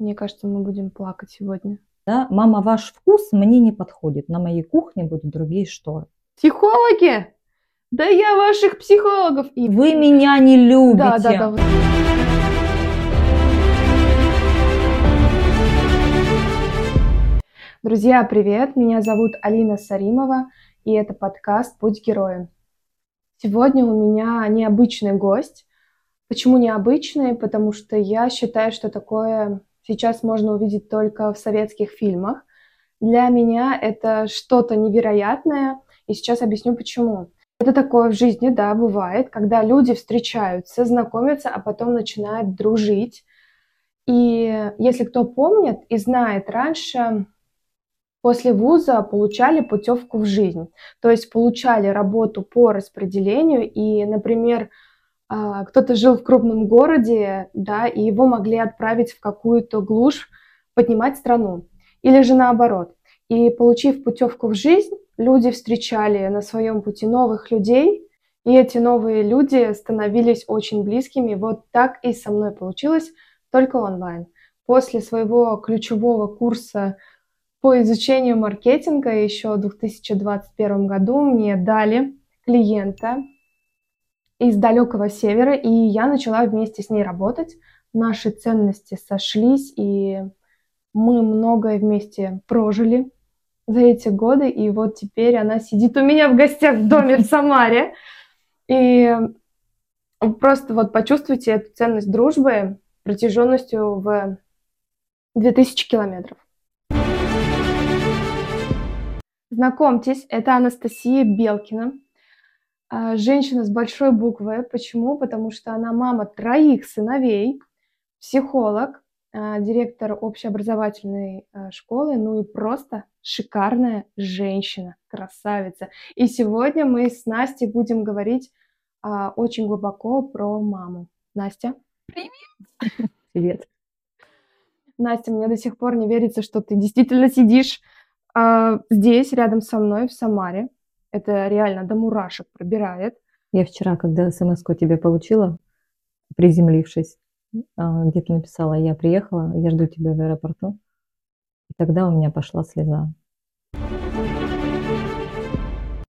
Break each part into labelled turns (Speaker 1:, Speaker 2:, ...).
Speaker 1: Мне кажется, мы будем плакать сегодня.
Speaker 2: Да? Мама, ваш вкус мне не подходит. На моей кухне будут другие шторы.
Speaker 1: Психологи? Да я ваших психологов. И
Speaker 2: Вы меня не любите.
Speaker 1: Да, да, да. Друзья, привет! Меня зовут Алина Саримова, и это подкаст «Путь героя». Сегодня у меня необычный гость. Почему необычный? Потому что я считаю, что такое сейчас можно увидеть только в советских фильмах. Для меня это что-то невероятное, и сейчас объясню почему. Это такое в жизни, да, бывает, когда люди встречаются, знакомятся, а потом начинают дружить. И если кто помнит и знает, раньше после вуза получали путевку в жизнь. То есть получали работу по распределению, и, например, кто-то жил в крупном городе, да, и его могли отправить в какую-то глушь поднимать страну. Или же наоборот. И получив путевку в жизнь, люди встречали на своем пути новых людей, и эти новые люди становились очень близкими. Вот так и со мной получилось, только онлайн. После своего ключевого курса по изучению маркетинга еще в 2021 году мне дали клиента из далекого севера, и я начала вместе с ней работать. Наши ценности сошлись, и мы многое вместе прожили за эти годы, и вот теперь она сидит у меня в гостях в доме в Самаре. И просто вот почувствуйте эту ценность дружбы протяженностью в 2000 километров. Знакомьтесь, это Анастасия Белкина, женщина с большой буквы. Почему? Потому что она мама троих сыновей, психолог, а, директор общеобразовательной а, школы, ну и просто шикарная женщина, красавица. И сегодня мы с Настей будем говорить очень глубоко про маму. Настя.
Speaker 2: Привет. Привет.
Speaker 1: Настя, мне до сих пор не верится, что ты действительно сидишь а, здесь, рядом со мной, в Самаре. Это реально до мурашек пробирает.
Speaker 2: Я вчера, когда смс тебе получила, приземлившись, а, где-то написала, я приехала, я жду тебя в аэропорту. И тогда у меня пошла слеза.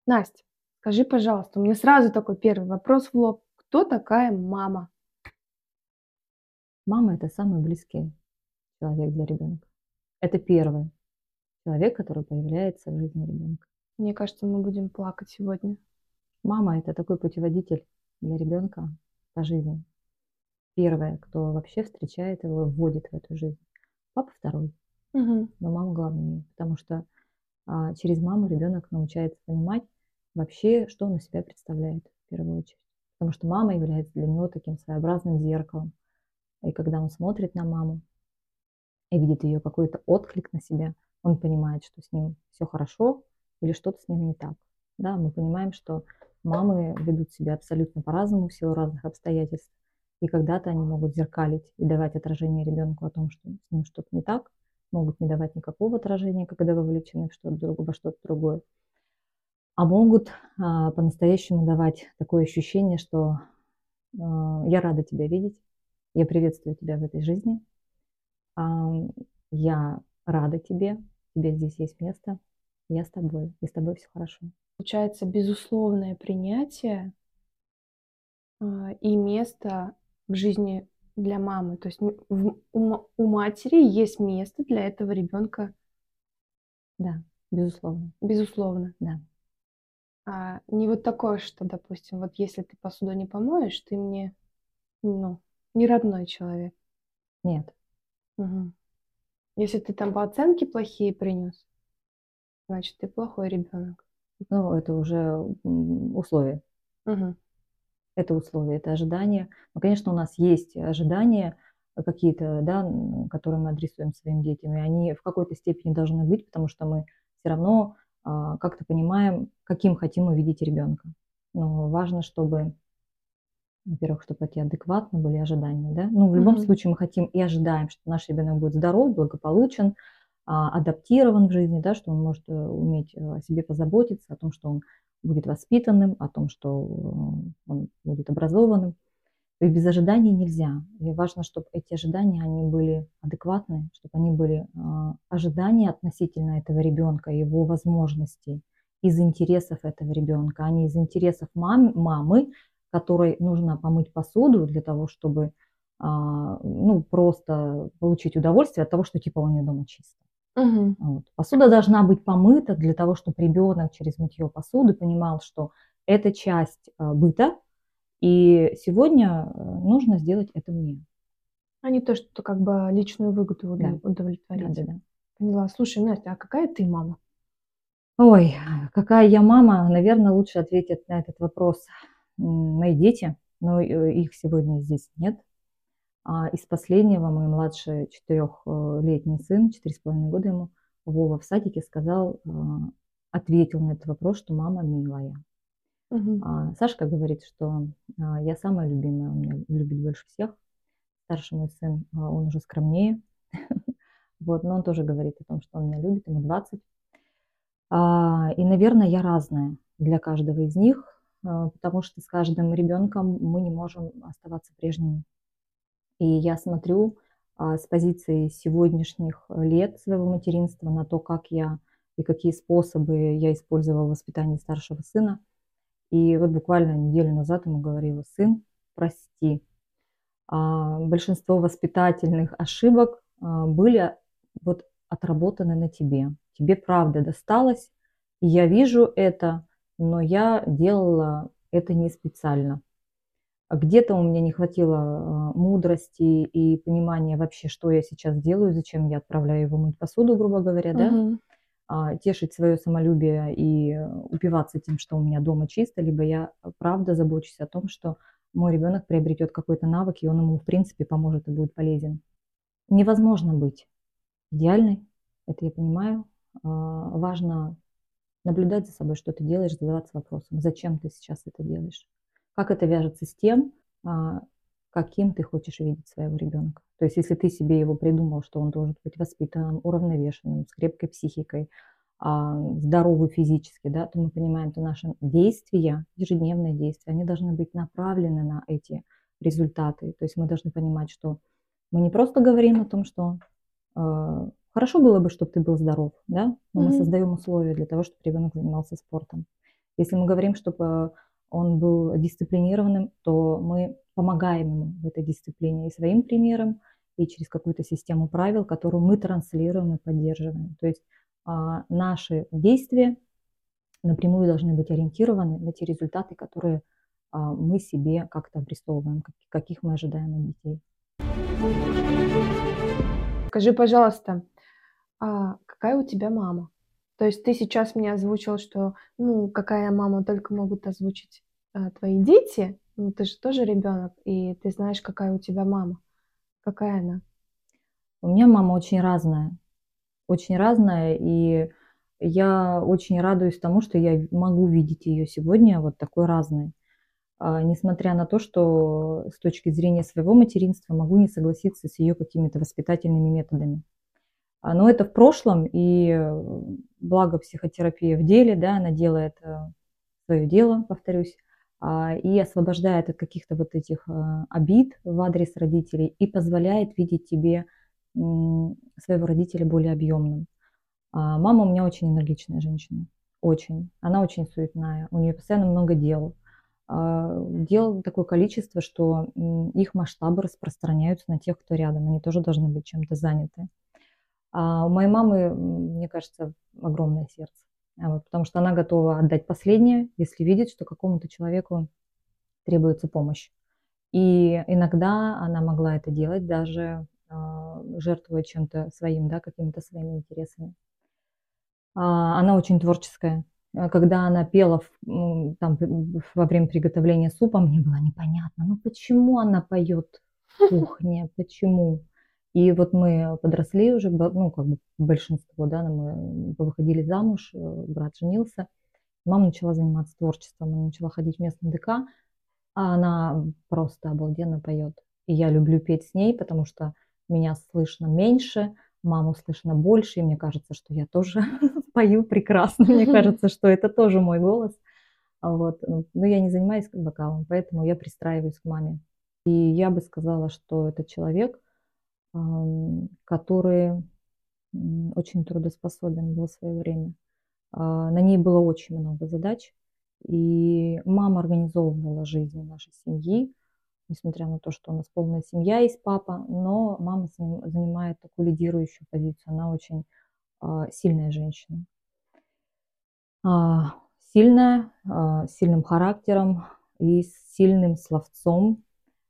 Speaker 1: Настя, скажи, пожалуйста, у меня сразу такой первый вопрос в лоб. Кто такая мама?
Speaker 2: Мама – это самый близкий человек для ребенка. Это первое человек, который появляется в жизни ребенка.
Speaker 1: Мне кажется, мы будем плакать сегодня.
Speaker 2: Мама – это такой путеводитель для ребенка по жизни. Первая, кто вообще встречает его, вводит в эту жизнь. Папа второй,
Speaker 1: угу.
Speaker 2: но мама главнее, потому что а, через маму ребенок научается понимать вообще, что он из себя представляет в первую очередь. Потому что мама является для него таким своеобразным зеркалом. И когда он смотрит на маму и видит ее какой-то отклик на себя – он понимает, что с ним все хорошо или что-то с ним не так. Да, мы понимаем, что мамы ведут себя абсолютно по-разному в силу разных обстоятельств. И когда-то они могут зеркалить и давать отражение ребенку о том, что с ним что-то не так, могут не давать никакого отражения, когда вовлечены в что-то другое, во что-то другое. А могут а, по-настоящему давать такое ощущение, что а, я рада тебя видеть, я приветствую тебя в этой жизни, а, я рада тебе, тебе здесь есть место, я с тобой, и с тобой все хорошо.
Speaker 1: Получается безусловное принятие э, и место в жизни для мамы. То есть у матери есть место для этого ребенка.
Speaker 2: Да, безусловно.
Speaker 1: Безусловно.
Speaker 2: Да.
Speaker 1: А не вот такое, что, допустим, вот если ты посуду не помоешь, ты мне, ну, не родной человек.
Speaker 2: Нет.
Speaker 1: Угу. Если ты там по оценке плохие принес, значит, ты плохой ребенок.
Speaker 2: Ну, это уже условия.
Speaker 1: Угу.
Speaker 2: Это условия, это ожидания. Ну, конечно, у нас есть ожидания какие-то, да, которые мы адресуем своим детям, и они в какой-то степени должны быть, потому что мы все равно а, как-то понимаем, каким хотим увидеть ребенка. Но важно, чтобы во-первых, чтобы эти адекватны были ожидания, да. Ну, в любом mm-hmm. случае мы хотим и ожидаем, что наш ребенок будет здоров, благополучен, адаптирован в жизни, да, что он может э, уметь э, о себе позаботиться, о том, что он будет воспитанным, о том, что э, он будет образованным. Есть без ожиданий нельзя. И важно, чтобы эти ожидания, они были адекватны, чтобы они были э, ожидания относительно этого ребенка, его возможностей, из интересов этого ребенка, а не из интересов мам, мамы, которой нужно помыть посуду для того, чтобы а, ну, просто получить удовольствие от того, что типа у нее дома чисто. Угу. Вот. Посуда должна быть помыта для того, чтобы ребенок через мытье посуды понимал, что это часть а, быта, и сегодня э, нужно сделать это мне.
Speaker 1: А не то, что как бы личную выгоду да. удовлетворить. Да, да, да. Поняла. Слушай, Настя, а какая ты мама?
Speaker 2: Ой, какая я мама, наверное, лучше ответить на этот вопрос мои дети, но э, их сегодня здесь нет. А из последнего мой младший четырехлетний сын, четыре с половиной года ему, Вова в садике сказал, а, ответил на этот вопрос, что мама милая. Угу. А Сашка говорит, что а, я самая любимая, он меня любит больше всех. Старший мой сын, а, он уже скромнее. Вот, но он тоже говорит о том, что он меня любит, ему 20. И, наверное, я разная для каждого из них, потому что с каждым ребенком мы не можем оставаться прежними. И я смотрю а, с позиции сегодняшних лет своего материнства на то, как я и какие способы я использовала в воспитании старшего сына. И вот буквально неделю назад ему говорила, сын, прости. А, большинство воспитательных ошибок а, были вот отработаны на тебе. Тебе правда досталось, и я вижу это, но я делала это не специально. А где-то у меня не хватило а, мудрости и понимания вообще, что я сейчас делаю, зачем я отправляю его мыть посуду, грубо говоря, да, угу. тешить свое самолюбие и упиваться тем, что у меня дома чисто, либо я правда забочусь о том, что мой ребенок приобретет какой-то навык, и он ему, в принципе, поможет и будет полезен. Невозможно быть идеальной, это я понимаю. Важно наблюдать за собой, что ты делаешь, задаваться вопросом, зачем ты сейчас это делаешь как это вяжется с тем, а, каким ты хочешь видеть своего ребенка. То есть если ты себе его придумал, что он должен быть воспитанным, уравновешенным, с крепкой психикой, а, здоровый физически, да, то мы понимаем, что наши действия, ежедневные действия, они должны быть направлены на эти результаты. То есть мы должны понимать, что мы не просто говорим о том, что э, хорошо было бы, чтобы ты был здоров, да, но mm-hmm. мы создаем условия для того, чтобы ребенок занимался спортом. Если мы говорим, чтобы он был дисциплинированным, то мы помогаем ему в этой дисциплине и своим примером, и через какую-то систему правил, которую мы транслируем и поддерживаем. То есть а, наши действия напрямую должны быть ориентированы на те результаты, которые а, мы себе как-то обрисовываем, как, каких мы ожидаем от детей.
Speaker 1: Скажи, пожалуйста, а какая у тебя мама? То есть ты сейчас мне озвучил, что, ну, какая мама только могут озвучить а, твои дети. Ну, ты же тоже ребенок, и ты знаешь, какая у тебя мама. Какая она?
Speaker 2: У меня мама очень разная. Очень разная, и я очень радуюсь тому, что я могу видеть ее сегодня вот такой разной. А, несмотря на то, что с точки зрения своего материнства могу не согласиться с ее какими-то воспитательными методами. А, но это в прошлом, и э, благо психотерапия в деле, да, она делает э, свое дело, повторюсь, а, и освобождает от каких-то вот этих э, обид в адрес родителей и позволяет видеть тебе своего родителя более объемным. А, мама у меня очень энергичная женщина, очень. Она очень суетная, у нее постоянно много дел. Дел такое количество, что их масштабы распространяются на тех, кто рядом. Они тоже должны быть чем-то заняты. А у моей мамы, мне кажется, огромное сердце. А вот, потому что она готова отдать последнее, если видит, что какому-то человеку требуется помощь. И иногда она могла это делать, даже э, жертвуя чем-то своим, да, какими-то своими интересами. А, она очень творческая. Когда она пела в, там, во время приготовления супа, мне было непонятно, ну почему она поет в кухне, почему? И вот мы подросли уже, ну, как бы большинство, да, мы выходили замуж, э, брат женился. Мама начала заниматься творчеством, она начала ходить в местный ДК, а она просто обалденно поет. И я люблю петь с ней, потому что меня слышно меньше, маму слышно больше, и мне кажется, что я тоже пою прекрасно. Мне кажется, что это тоже мой голос. Вот. Но я не занимаюсь вокалом, поэтому я пристраиваюсь к маме И я бы сказала, что это человек, который очень трудоспособен был в свое время. А, на ней было очень много задач, и мама организовывала жизнь нашей семьи, несмотря на то, что у нас полная семья есть папа, но мама занимает такую лидирующую позицию. Она очень а, сильная женщина. А, сильная, сильным характером и сильным словцом,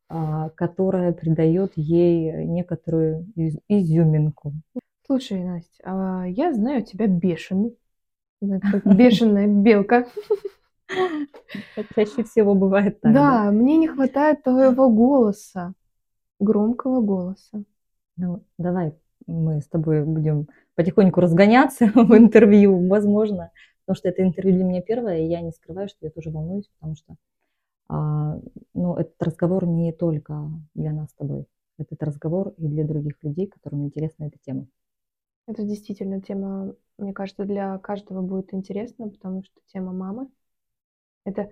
Speaker 2: которая придает ей некоторую изюминку.
Speaker 1: Слушай, Настя, я знаю тебя бешеный. Бешеная белка.
Speaker 2: Чаще всего бывает так.
Speaker 1: Да, да, мне не хватает твоего голоса, громкого голоса.
Speaker 2: Ну, давай мы с тобой будем потихоньку разгоняться в интервью, возможно, потому что это интервью для меня первое, и я не скрываю, что я тоже волнуюсь, потому что а, ну, этот разговор не только для нас с тобой, этот разговор и для других людей, которым интересна эта тема.
Speaker 1: Это действительно тема, мне кажется, для каждого будет интересна, потому что тема мамы. Это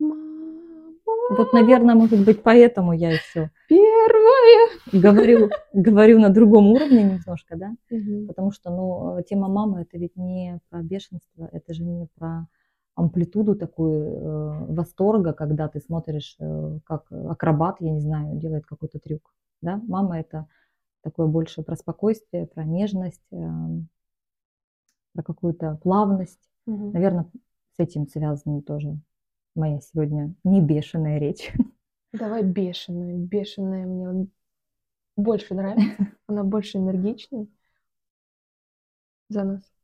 Speaker 2: вот, наверное, может быть, поэтому я еще
Speaker 1: первое
Speaker 2: говорю, говорю на другом уровне немножко, да, угу. потому что, ну, тема мамы это ведь не про бешенство, это же не про амплитуду такую э, восторга, когда ты смотришь, э, как акробат, я не знаю, делает какой-то трюк, да. Мама это такое больше про спокойствие, про нежность, э, про какую-то плавность, угу. наверное, с этим связана тоже моя сегодня не бешеная речь.
Speaker 1: Давай бешеная. Бешеная мне больше нравится. Она больше энергичная за нас.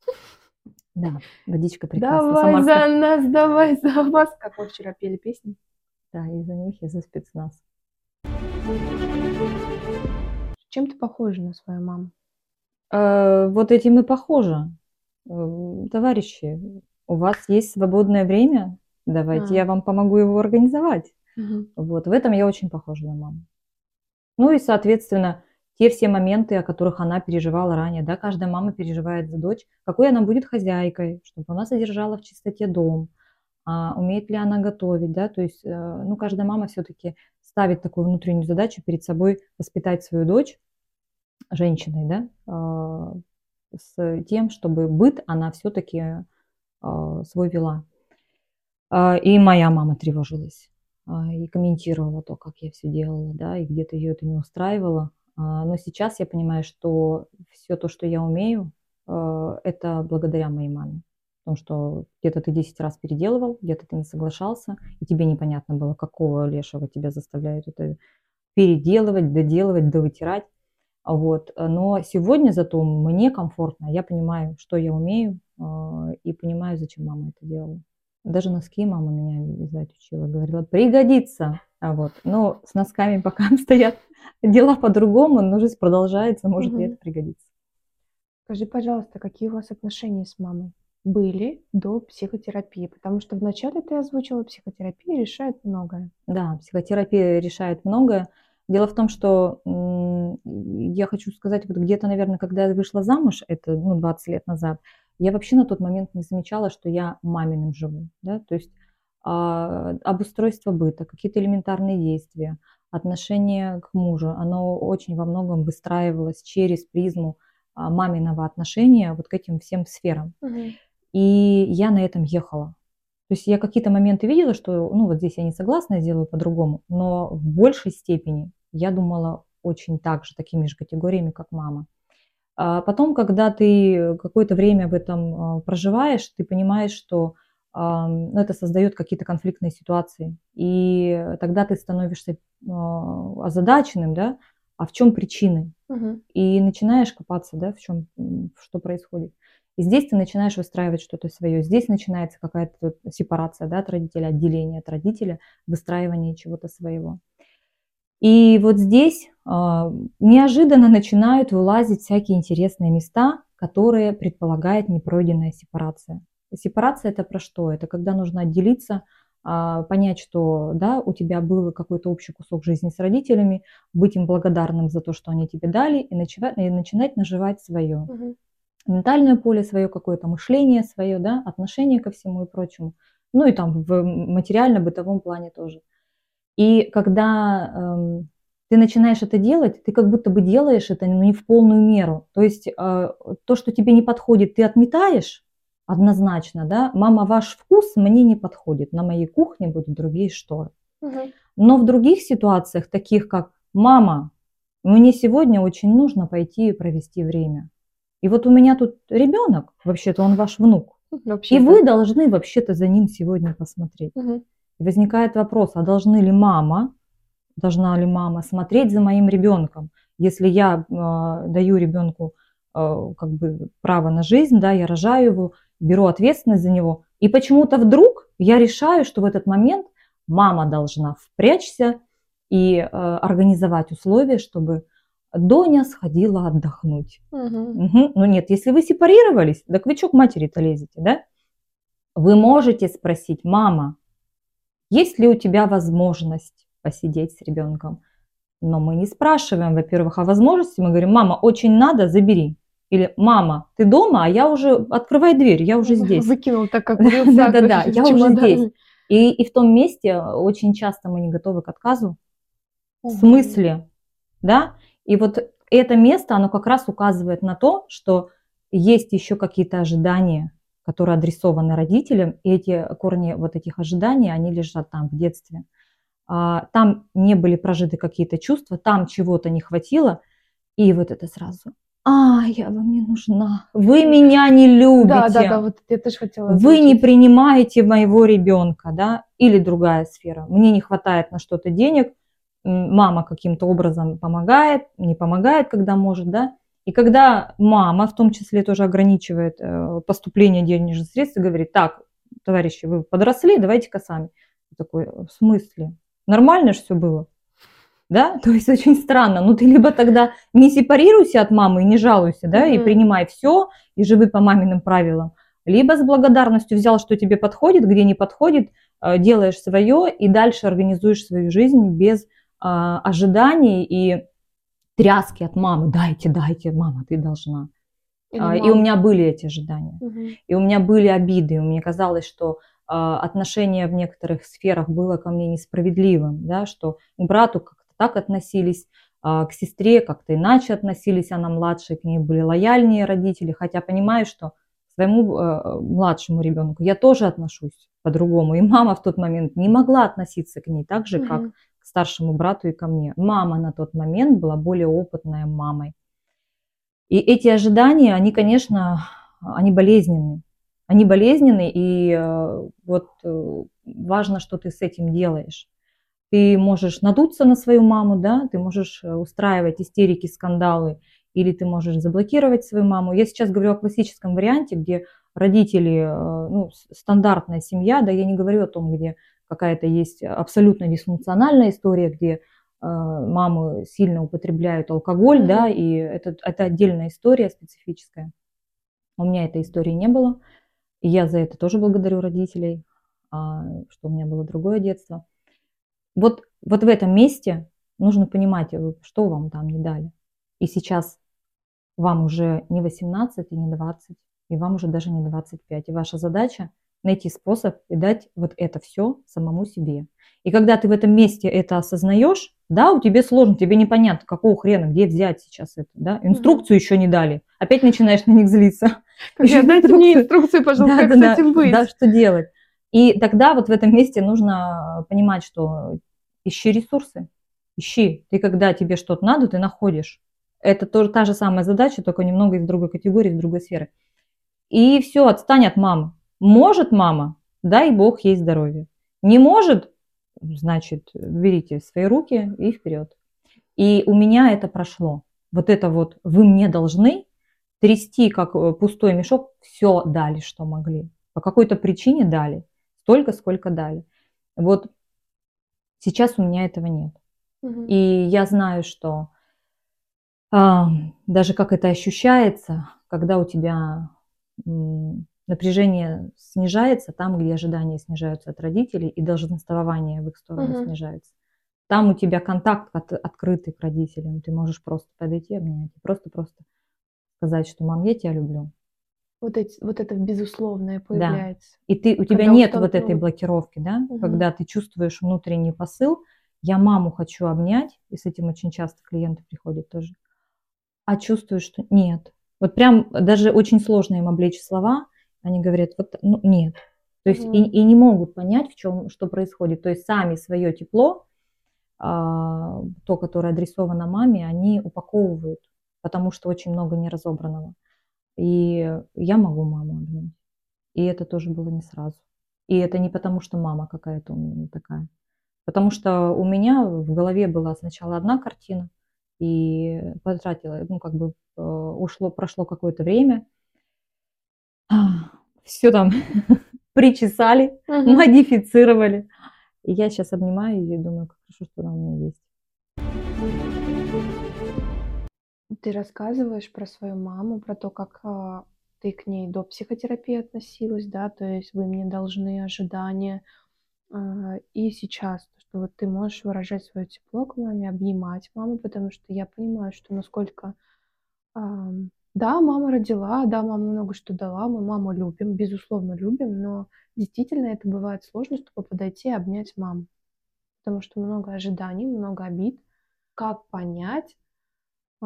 Speaker 2: Да, водичка прекрасная.
Speaker 1: Давай за нас, давай за вас. Как мы вчера пели песни.
Speaker 2: Да, и за них, и за спецназ.
Speaker 1: Чем ты похожа на свою маму?
Speaker 2: Э, вот этим и похожа. Э, товарищи, у вас есть свободное время, давайте а. я вам помогу его организовать. Угу. Вот, в этом я очень похожа на маму. Ну и, соответственно, те все моменты, о которых она переживала ранее, да, каждая мама переживает за дочь, какой она будет хозяйкой, чтобы она содержала в чистоте дом, а, умеет ли она готовить, да, то есть, э, ну, каждая мама все-таки ставит такую внутреннюю задачу перед собой воспитать свою дочь женщиной, да, а, с тем, чтобы быт она все-таки а, свой вела. А, и моя мама тревожилась и комментировала то, как я все делала, да, и где-то ее это не устраивало. Но сейчас я понимаю, что все то, что я умею, это благодаря моей маме. Потому что где-то ты 10 раз переделывал, где-то ты не соглашался, и тебе непонятно было, какого лешего тебя заставляют это переделывать, доделывать, довытирать. Вот. Но сегодня зато мне комфортно, я понимаю, что я умею, а, и понимаю, зачем мама это делала. Даже носки мама меня вязать учила, говорила, пригодится. А вот, но с носками пока стоят дела по-другому, но жизнь продолжается, может угу. и это пригодится.
Speaker 1: Скажи, пожалуйста, какие у вас отношения с мамой были до психотерапии? Потому что вначале ты озвучила, психотерапия решает многое.
Speaker 2: Да, психотерапия решает многое. Дело в том, что я хочу сказать, вот где-то, наверное, когда я вышла замуж, это ну, 20 лет назад, я вообще на тот момент не замечала, что я маминым живу. Да? То есть а, обустройство быта, какие-то элементарные действия, отношение к мужу, оно очень во многом выстраивалось через призму а, маминого отношения вот к этим всем сферам. Угу. И я на этом ехала. То есть я какие-то моменты видела, что, ну, вот здесь я не согласна, я сделаю по-другому, но в большей степени я думала очень так же, такими же категориями, как мама. А потом, когда ты какое-то время в этом а, проживаешь, ты понимаешь, что это создает какие-то конфликтные ситуации. И тогда ты становишься а, озадаченным, да, а в чем причины? Угу. И начинаешь копаться, да, в чем, что происходит. И здесь ты начинаешь выстраивать что-то свое. Здесь начинается какая-то сепарация да, от родителя, отделение от родителя, выстраивание чего-то своего. И вот здесь э, неожиданно начинают вылазить всякие интересные места, которые предполагает непройденная сепарация. Сепарация это про что? Это когда нужно отделиться, э, понять, что да, у тебя был какой-то общий кусок жизни с родителями, быть им благодарным за то, что они тебе дали, и начинать, и начинать наживать свое. Угу ментальное поле свое, какое-то мышление свое, да, отношение ко всему и прочему. Ну и там в материально-бытовом плане тоже. И когда эм, ты начинаешь это делать, ты как будто бы делаешь это, но не в полную меру. То есть э, то, что тебе не подходит, ты отметаешь однозначно, да, мама, ваш вкус мне не подходит, на моей кухне будут другие шторы.
Speaker 1: Мгм.
Speaker 2: Но в других ситуациях, таких как мама, мне сегодня очень нужно пойти и провести время. И вот у меня тут ребенок, вообще-то он ваш внук, и
Speaker 1: Вообще-то.
Speaker 2: вы должны вообще-то за ним сегодня посмотреть. И возникает вопрос, а должны ли мама, должна ли мама смотреть за моим ребенком? Если я э, даю ребенку э, как бы право на жизнь, да, я рожаю его, беру ответственность за него, и почему-то вдруг я решаю, что в этот момент мама должна впрячься и э, организовать условия, чтобы Доня сходила отдохнуть.
Speaker 1: Мгм.
Speaker 2: Мгм. Ну нет, если вы сепарировались, так вы что к матери-то лезете, да? Вы можете спросить, мама, есть ли у тебя возможность посидеть с ребенком? Но мы не спрашиваем, во-первых, о возможности, мы говорим, мама, очень надо, забери. Или мама, ты дома, а я уже, открывай дверь, я уже здесь.
Speaker 1: Выкинул так, как
Speaker 2: Да-да-да, я уже здесь. И, и в том месте очень часто мы не готовы к отказу. В смысле? Да? И вот это место, оно как раз указывает на то, что есть еще какие-то ожидания, которые адресованы родителям, и эти корни вот этих ожиданий, они лежат там в детстве. А, Там не были прожиты какие-то чувства, там чего-то не хватило, и вот это сразу. А, я вам не нужна. Вы меня не любите.
Speaker 1: Да, да, да, вот я тоже хотела
Speaker 2: Вы не принимаете моего ребенка, да, или другая сфера. Мне не хватает на что-то денег, мама каким-то образом помогает, не помогает, когда может, да. И когда мама, в том числе, тоже ограничивает э, поступление денежных средств и говорит, так, товарищи, вы подросли, давайте-ка сами. Я такой, в смысле? Нормально же все было? Да, то есть очень странно. Ну ты либо тогда не сепарируйся от мамы и не жалуйся, да, и
Speaker 1: Мгм.
Speaker 2: принимай все, и живи по маминым правилам. Либо с благодарностью взял, что тебе подходит, где не подходит, э, делаешь свое и дальше организуешь свою жизнь без а, ожиданий и тряски от мамы. Дайте, дайте, мама, ты должна.
Speaker 1: Или
Speaker 2: А, И у меня были эти ожидания.
Speaker 1: Мгм.
Speaker 2: И у меня были обиды, и мне казалось, что а, отношение в некоторых сферах было ко мне несправедливым, да, что брату как-то так относились, а, к сестре как-то иначе относились, она младшая, к ней были лояльнее родители, хотя понимаю, что к своему э, младшему ребенку я тоже отношусь по-другому, и мама в тот момент не могла относиться к ней так же, как
Speaker 1: Мгм.
Speaker 2: к старшему брату и ко мне. Мама на тот момент была более опытная мамой. И эти ожидания, они, конечно, они болезненны. Они болезненны, и э, вот э, важно, что ты с этим делаешь. Ты можешь надуться на свою маму, да, ты можешь э, устраивать истерики, скандалы, или ты можешь заблокировать свою маму. Я сейчас говорю о классическом варианте, где родители, э, ну, стандартная семья, да, я не говорю о том, где какая-то есть абсолютно дисфункциональная история, где э, мамы сильно употребляют алкоголь,
Speaker 1: Мгм.
Speaker 2: да, и это, это отдельная история специфическая. У меня этой истории не было, и я за это тоже благодарю родителей, а, что у меня было другое детство. Вот, вот в этом месте нужно понимать, э, что вам там не дали. И сейчас вам уже не 18 и не 20, и вам уже даже не 25. И ваша задача найти способ и дать вот это все самому себе. И когда ты в этом месте это осознаешь, да, у тебя сложно, тебе непонятно, какого хрена, где взять сейчас это, да, инструкцию еще не дали, опять начинаешь на них злиться.
Speaker 1: Друзья,
Speaker 2: Ещё
Speaker 1: дайте мне
Speaker 2: инструкцию.
Speaker 1: инструкцию, пожалуйста, как
Speaker 2: Да-да-да,
Speaker 1: с этим быть.
Speaker 2: Да, что делать. И тогда вот в этом месте нужно понимать, что ищи ресурсы, ищи. Ты когда тебе что-то надо, ты находишь. Это тоже та же самая задача, только немного из другой категории, из другой сферы. И все, отстань от мамы. Может мама, дай бог ей здоровье. Не может, значит, берите свои руки и вперед. И у меня это прошло. Вот это вот вы мне должны трясти, как э, пустой мешок, все дали, что могли. По какой-то причине дали. Столько, сколько дали. Вот сейчас у меня этого нет.
Speaker 1: Мгм.
Speaker 2: И я знаю, что а, даже как это ощущается, когда у тебя м, напряжение снижается там, где ожидания снижаются от родителей и долженствование в их сторону
Speaker 1: Мгм.
Speaker 2: снижается. Там у тебя контакт от- открытый к родителям. Ты можешь просто подойти, обнять, просто-просто сказать, что мам, я тебя люблю.
Speaker 1: Вот, эти, вот это безусловное появляется.
Speaker 2: И ты, у тебя нет вот этой блокировки, да,
Speaker 1: Мгм.
Speaker 2: когда ты чувствуешь внутренний посыл, я маму хочу обнять, и с этим очень часто клиенты приходят тоже, а чувствую, что нет. Вот прям даже очень сложно им облечь слова, они говорят, вот ну, нет. То есть mm-hmm. и, и не могут понять, в чем, что происходит. То есть сами свое тепло, а, то, которое адресовано маме, они упаковывают, потому что очень много неразобранного. И я могу маму обнять. И это тоже было не сразу. И это не потому, что мама какая-то у меня такая. Потому что у меня в голове была сначала одна картина, и потратила, ну, как бы э, ушло, прошло какое-то время, все там причесали, uh-huh. модифицировали. И я сейчас обнимаю ее и думаю, как хорошо, что она у меня есть.
Speaker 1: Ты рассказываешь про свою маму, про то, как а, ты к ней до психотерапии относилась, да, то есть вы мне должны ожидания. А, и сейчас, что вот ты можешь выражать свое тепло к маме, обнимать маму, потому что я понимаю, что насколько а, да, мама родила, да, мама много что дала, мы маму любим, безусловно любим, но действительно это бывает сложно, чтобы подойти и обнять маму, потому что много ожиданий, много обид. Как понять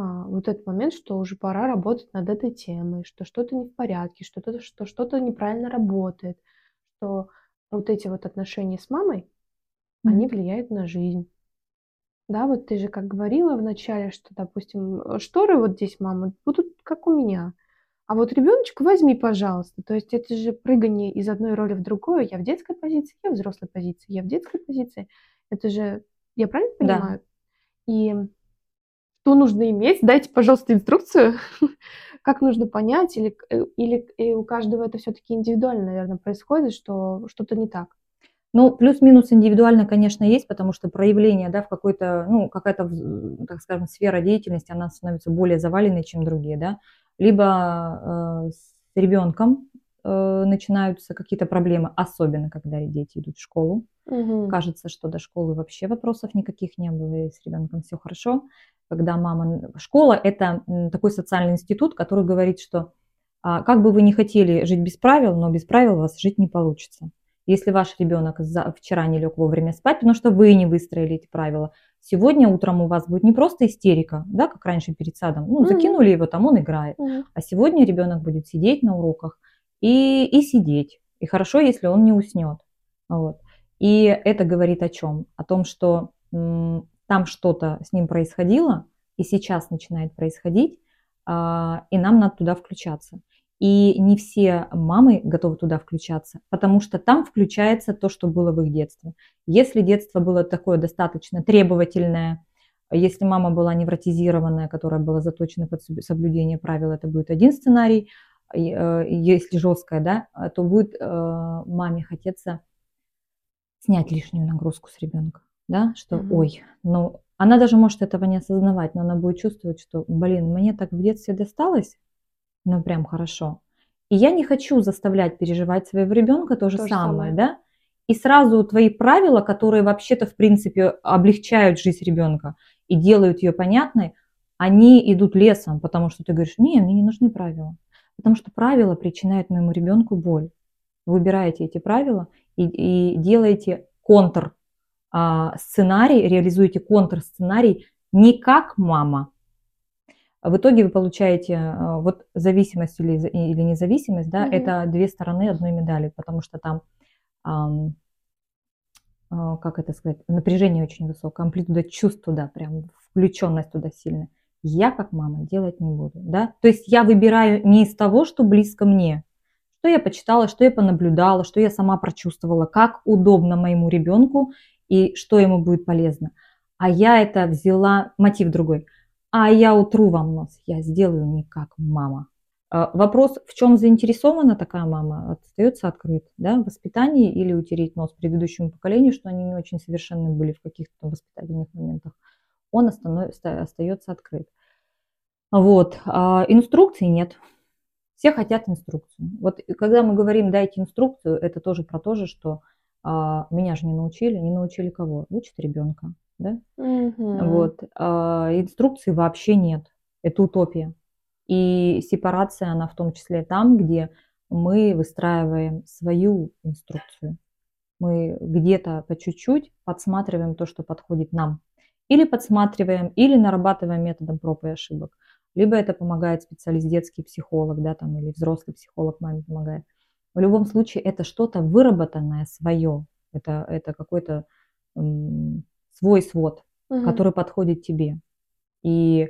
Speaker 1: вот этот момент, что уже пора работать над этой темой, что что-то не в порядке, что, -то, что что-то неправильно работает, что вот эти вот отношения с мамой, mm-hmm. они влияют на жизнь. Да, вот ты же как говорила в начале, что, допустим, э, шторы вот здесь, мама, будут как у меня. А вот ребеночка возьми, пожалуйста. То есть это же прыгание из одной роли в другую. Я в детской позиции, я в взрослой позиции, я в детской позиции. Это же, я правильно понимаю? Да. И что нужно иметь? Дайте, пожалуйста, инструкцию, как нужно понять, или, э, или у каждого это все-таки индивидуально, наверное, происходит, что что-то не так.
Speaker 2: Ну, плюс-минус индивидуально, конечно, есть, потому что проявление, да, в какой-то, ну, какая-то, так скажем, сфера деятельности, она становится более заваленной, чем другие, да. Либо э, с ребенком э, начинаются какие-то проблемы, особенно когда дети идут в школу. Угу. Кажется, что до школы вообще вопросов никаких не было, и с ребенком все хорошо. Когда мама... Школа – это такой социальный институт, который говорит, что а, как бы вы не хотели жить без правил, но без правил у вас жить не получится. Если ваш ребенок за, вчера не лег вовремя спать, потому что вы не выстроили эти правила, сегодня утром у вас будет не просто истерика, да, как раньше перед садом, ну, закинули его, там он играет, mm а сегодня ребенок будет сидеть на уроках и, и сидеть. И хорошо, если он не уснет. Вот. И это говорит о чем? О том, что м, там что-то с ним происходило, и сейчас начинает происходить, а, и нам надо туда включаться. И не все мамы готовы туда включаться, потому что там включается то, что было в их детстве. Если детство было такое достаточно требовательное, если мама была невротизированная, которая была заточена под соблюдение правил, это будет один сценарий. Э, если жесткая, да, то будет э, маме хотеться снять лишнюю нагрузку с ребенка, да, что, mm-hmm. ой, ну, она даже может этого не осознавать, но она будет чувствовать, что, блин, мне так в детстве досталось, ну прям хорошо. И я не хочу заставлять переживать своего ребенка то же, то же самое, самое, да? И сразу твои правила, которые вообще-то в принципе облегчают жизнь ребенка и делают ее понятной, они идут лесом, потому что ты говоришь, не, мне не нужны правила. Потому что правила причиняют моему ребенку боль. Выбираете эти правила и, и делаете контр а, сценарий, реализуете контр сценарий не как мама, в итоге вы получаете э, вот зависимость или, или независимость, да, mm-hmm. это две стороны одной медали, потому что там, э, как это сказать, напряжение очень высокое, амплитуда чувств туда, прям включенность туда сильная. Я как мама делать не буду, да, то есть я выбираю не из того, что близко мне, что я почитала, что я понаблюдала, что я сама прочувствовала, как удобно моему ребенку и что ему будет полезно. А я это взяла, мотив другой – а я утру вам нос, я сделаю не как мама. А, вопрос, в чем заинтересована такая мама, остается открыт. Да? В воспитании или утереть нос предыдущему поколению, что они не очень совершенны были в каких-то воспитательных моментах, он остается открыт. Вот. А инструкции нет. Все хотят инструкцию. Вот когда мы говорим «дайте инструкцию», это тоже про то же, что а, меня же не научили. Не научили кого? Учат ребенка да? Угу. Вот. А инструкции вообще нет. Это утопия. И сепарация, она в том числе там, где мы выстраиваем свою инструкцию. Мы где-то по чуть-чуть подсматриваем то, что подходит нам. Или подсматриваем, или нарабатываем методом проб и ошибок. Либо это помогает специалист, детский психолог, да, там, или взрослый психолог маме помогает. В любом случае это что-то выработанное свое, это, это какой-то м, свой свод, угу. который подходит тебе. И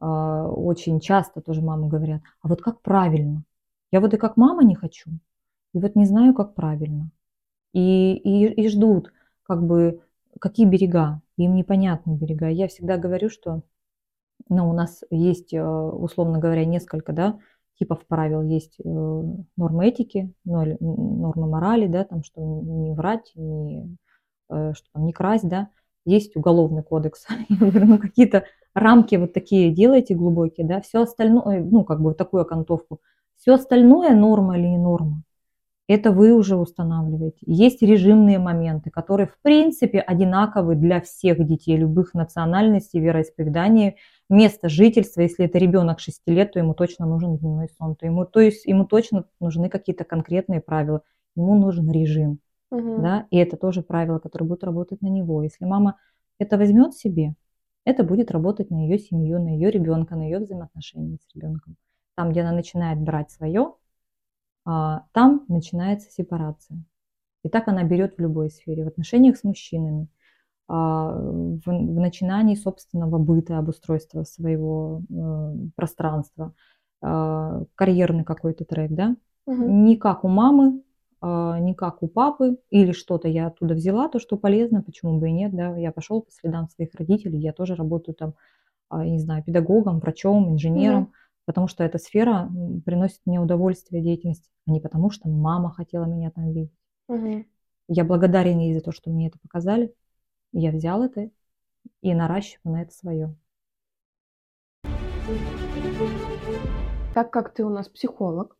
Speaker 2: э, очень часто тоже мамы говорят, а вот как правильно? Я вот и как мама не хочу, и вот не знаю, как правильно. И, и, и ждут, как бы, какие берега, им непонятны берега. Я всегда говорю, что ну, у нас есть, э, условно говоря, несколько да, типов правил. Есть э, нормы этики, нормы морали, да, там, что не врать, не, э, что там, не красть, да. Есть уголовный кодекс. ну, какие-то рамки вот такие делайте глубокие, да. Все остальное, ну, как бы такую окантовку. Все остальное норма или не норма это вы уже устанавливаете. Есть режимные моменты, которые в принципе одинаковы для всех детей любых национальностей, вероисповеданий, места жительства. Если это ребенок 6 лет, то ему точно нужен дневной сон, то ему, то есть ему точно нужны какие-то конкретные правила, ему нужен режим. Угу. Да? И это тоже правила, которые будут работать на него. Если мама это возьмет себе, это будет работать на ее семью, на ее ребенка, на ее взаимоотношения с ребенком. Там, где она начинает брать свое, там начинается сепарация. И так она берет в любой сфере, в отношениях с мужчинами, а, в, в начинании собственного быта, обустройства своего э, пространства, а, карьерный какой-то трек, да? Угу. Не как у мамы, не как у папы, или что-то я оттуда взяла, то, что полезно, почему бы и нет, да, я пошел по следам своих родителей, я тоже работаю там, не знаю, педагогом, врачом, инженером, угу потому что эта сфера приносит мне удовольствие, деятельность, а не потому что мама хотела меня там видеть. Угу. Я благодарен ей за то, что мне это показали. Я взял это и наращиваю на это свое.
Speaker 1: Так как ты у нас психолог,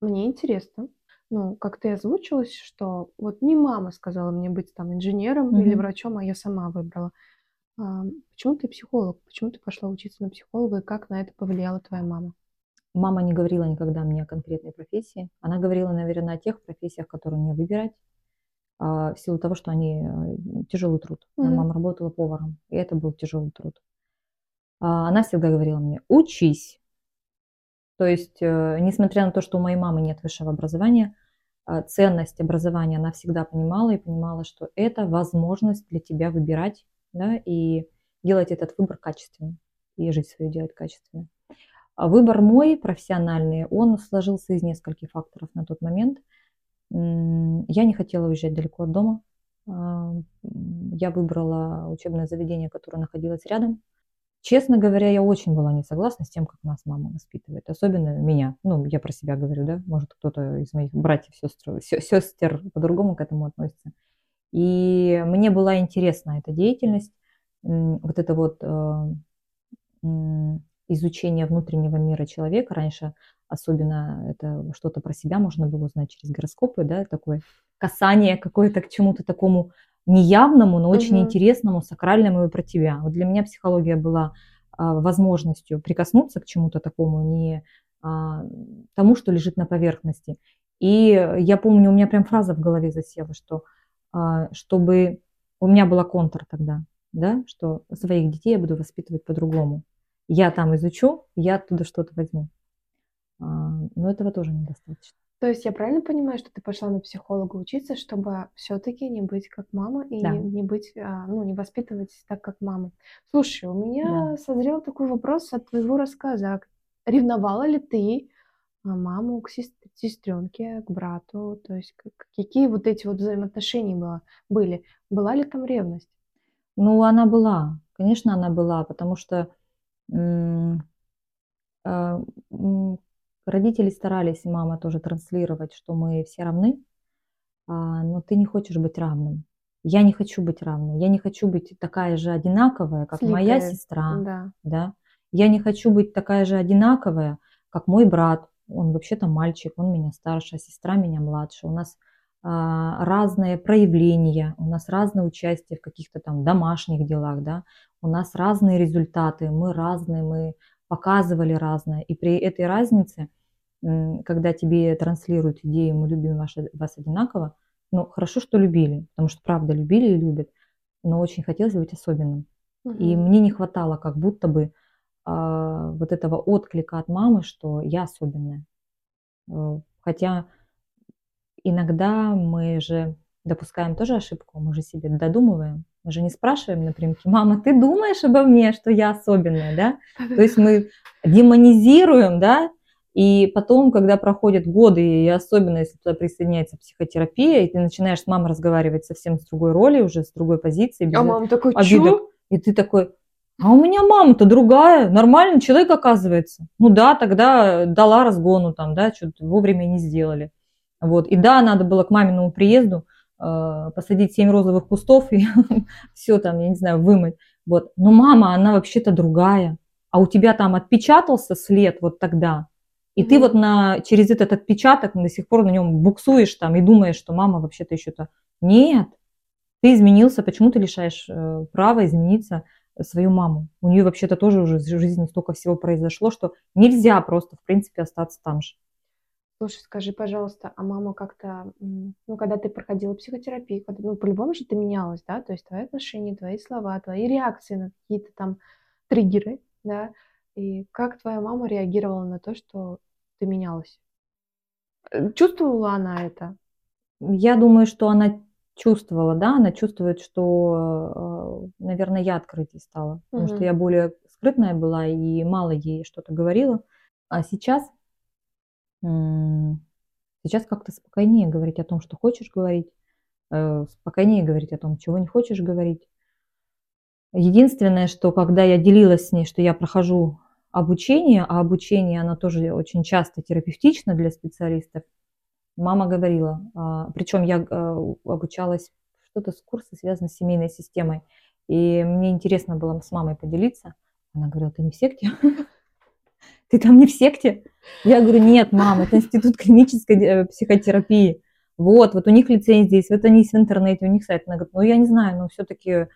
Speaker 1: мне интересно, ну, как ты озвучилась, что вот не мама сказала мне быть там инженером mm или врачом, а я сама выбрала. А, почему ты психолог? Почему ты пошла учиться на психолога и как на это повлияла твоя мама?
Speaker 2: Мама не говорила никогда мне о конкретной профессии. Она говорила, наверное, о тех профессиях, которые мне выбирать, а, в силу того, что они э, тяжелый труд. Mm-hmm. Мама работала поваром, и это был тяжелый труд. А, она всегда говорила мне, учись. То есть, э, несмотря на то, что у моей мамы нет высшего образования, ценность образования она всегда понимала и понимала, что это возможность для тебя выбирать да, и делать этот выбор качественно, и жизнь свою делать качественно. А выбор мой профессиональный, он сложился из нескольких факторов на тот момент. Я не хотела уезжать далеко от дома. А, я выбрала учебное заведение, которое находилось рядом. Честно говоря, я очень была не согласна с тем, как нас мама воспитывает, особенно меня. Ну, я про себя говорю, да, может кто-то из моих братьев, сестр, сестер по-другому к этому относится. И мне была интересна эта деятельность, вот это вот э, изучение внутреннего мира человека. Раньше особенно это что-то про себя можно было узнать через гороскопы, да, такое касание какое-то к чему-то такому неявному, но очень угу. интересному, сакральному и про тебя. Вот для меня психология была а, возможностью прикоснуться к чему-то такому, не а, тому, что лежит на поверхности. И я помню, у меня прям фраза в голове засела, что чтобы у меня была контр тогда, да, что своих детей я буду воспитывать по-другому. Я там изучу, я оттуда что-то возьму. А, но этого тоже недостаточно.
Speaker 1: То есть я правильно понимаю, что ты пошла на психолога учиться, чтобы все-таки не быть как мама и да. не быть, а, ну, не воспитывать так, как мама. Слушай, у меня да. созрел такой вопрос от твоего рассказа. Ревновала ли ты маму к сестренке, к брату? То есть какие вот эти вот взаимоотношения было, были? Была ли там ревность?
Speaker 2: Ну, она была. Конечно, она была, потому что а, родители старались, и мама тоже транслировать, что мы все равны, а, но ты не хочешь быть равным. Я не хочу быть равной. Я не хочу быть такая же одинаковая, как Сликая. моя сестра. Да. да. Я не хочу быть такая же одинаковая, как мой брат он вообще-то мальчик, он меня старше, а сестра меня младше. У нас а, разные проявления, у нас разное участие в каких-то там домашних делах, да, у нас разные результаты, мы разные, мы показывали разное. И при этой разнице, когда тебе транслируют идею «мы любим вас, вас одинаково», Ну, хорошо, что любили, потому что правда любили и любят, но очень хотелось быть особенным. И мне не хватало как будто бы вот этого отклика от мамы, что я особенная. Э, хотя иногда мы же допускаем тоже ошибку, мы же себе додумываем. Мы же не спрашиваем напрямую, мама, ты думаешь обо мне, что я особенная, да? То есть мы демонизируем, да, и потом, когда проходят годы, и особенно если туда присоединяется психотерапия, и ты начинаешь с мамой разговаривать совсем с другой роли, уже с другой позиции, без
Speaker 1: а мама такой,
Speaker 2: обидок,
Speaker 1: Чё?
Speaker 2: и ты такой, а у меня мама-то другая, нормальный человек оказывается. Ну да, тогда дала разгону там, да, что-то вовремя не сделали. Вот. И да, надо было к маминому приезду э, посадить семь розовых кустов и все там, я не знаю, вымыть. Вот. Но мама, она вообще-то другая. А у тебя там отпечатался след вот тогда. И mm-hmm. ты вот на, через этот отпечаток до сих пор на нем буксуешь там и думаешь, что мама вообще-то еще-то... Нет, ты изменился, почему ты лишаешь э, права измениться свою маму? У нее вообще-то тоже уже в жизни столько всего произошло, что нельзя просто, в принципе, остаться там же.
Speaker 1: Слушай, скажи, пожалуйста, а мама как-то, ну, когда ты проходила психотерапию, когда, ну, по-любому же ты менялась, да, то есть твои отношения, твои слова, твои реакции на какие-то там триггеры, да, и как твоя мама реагировала на то, что ты менялась? Э, чувствовала она это?
Speaker 2: Я думаю, что она чувствовала, да, она чувствует, что, э, наверное, я открытей стала, потому что я более скрытная была и мало ей что-то говорила. А сейчас, сейчас как-то спокойнее говорить о том, что хочешь говорить, э, спокойнее говорить о том, чего не хочешь говорить. Единственное, что когда я делилась с ней, что я прохожу обучение, а обучение, оно тоже очень часто терапевтично для специалистов, Мама говорила, а, причем я а, обучалась что-то с курса, связано с семейной системой. И мне интересно было с мамой поделиться. Она говорила, ты не в секте? Ты там не в секте? Я говорю, нет, мам, это институт клинической э, психотерапии. Вот, вот у них лицензия есть, вот они есть в интернете, у них сайт. Она говорит, ну я не знаю, но все-таки э,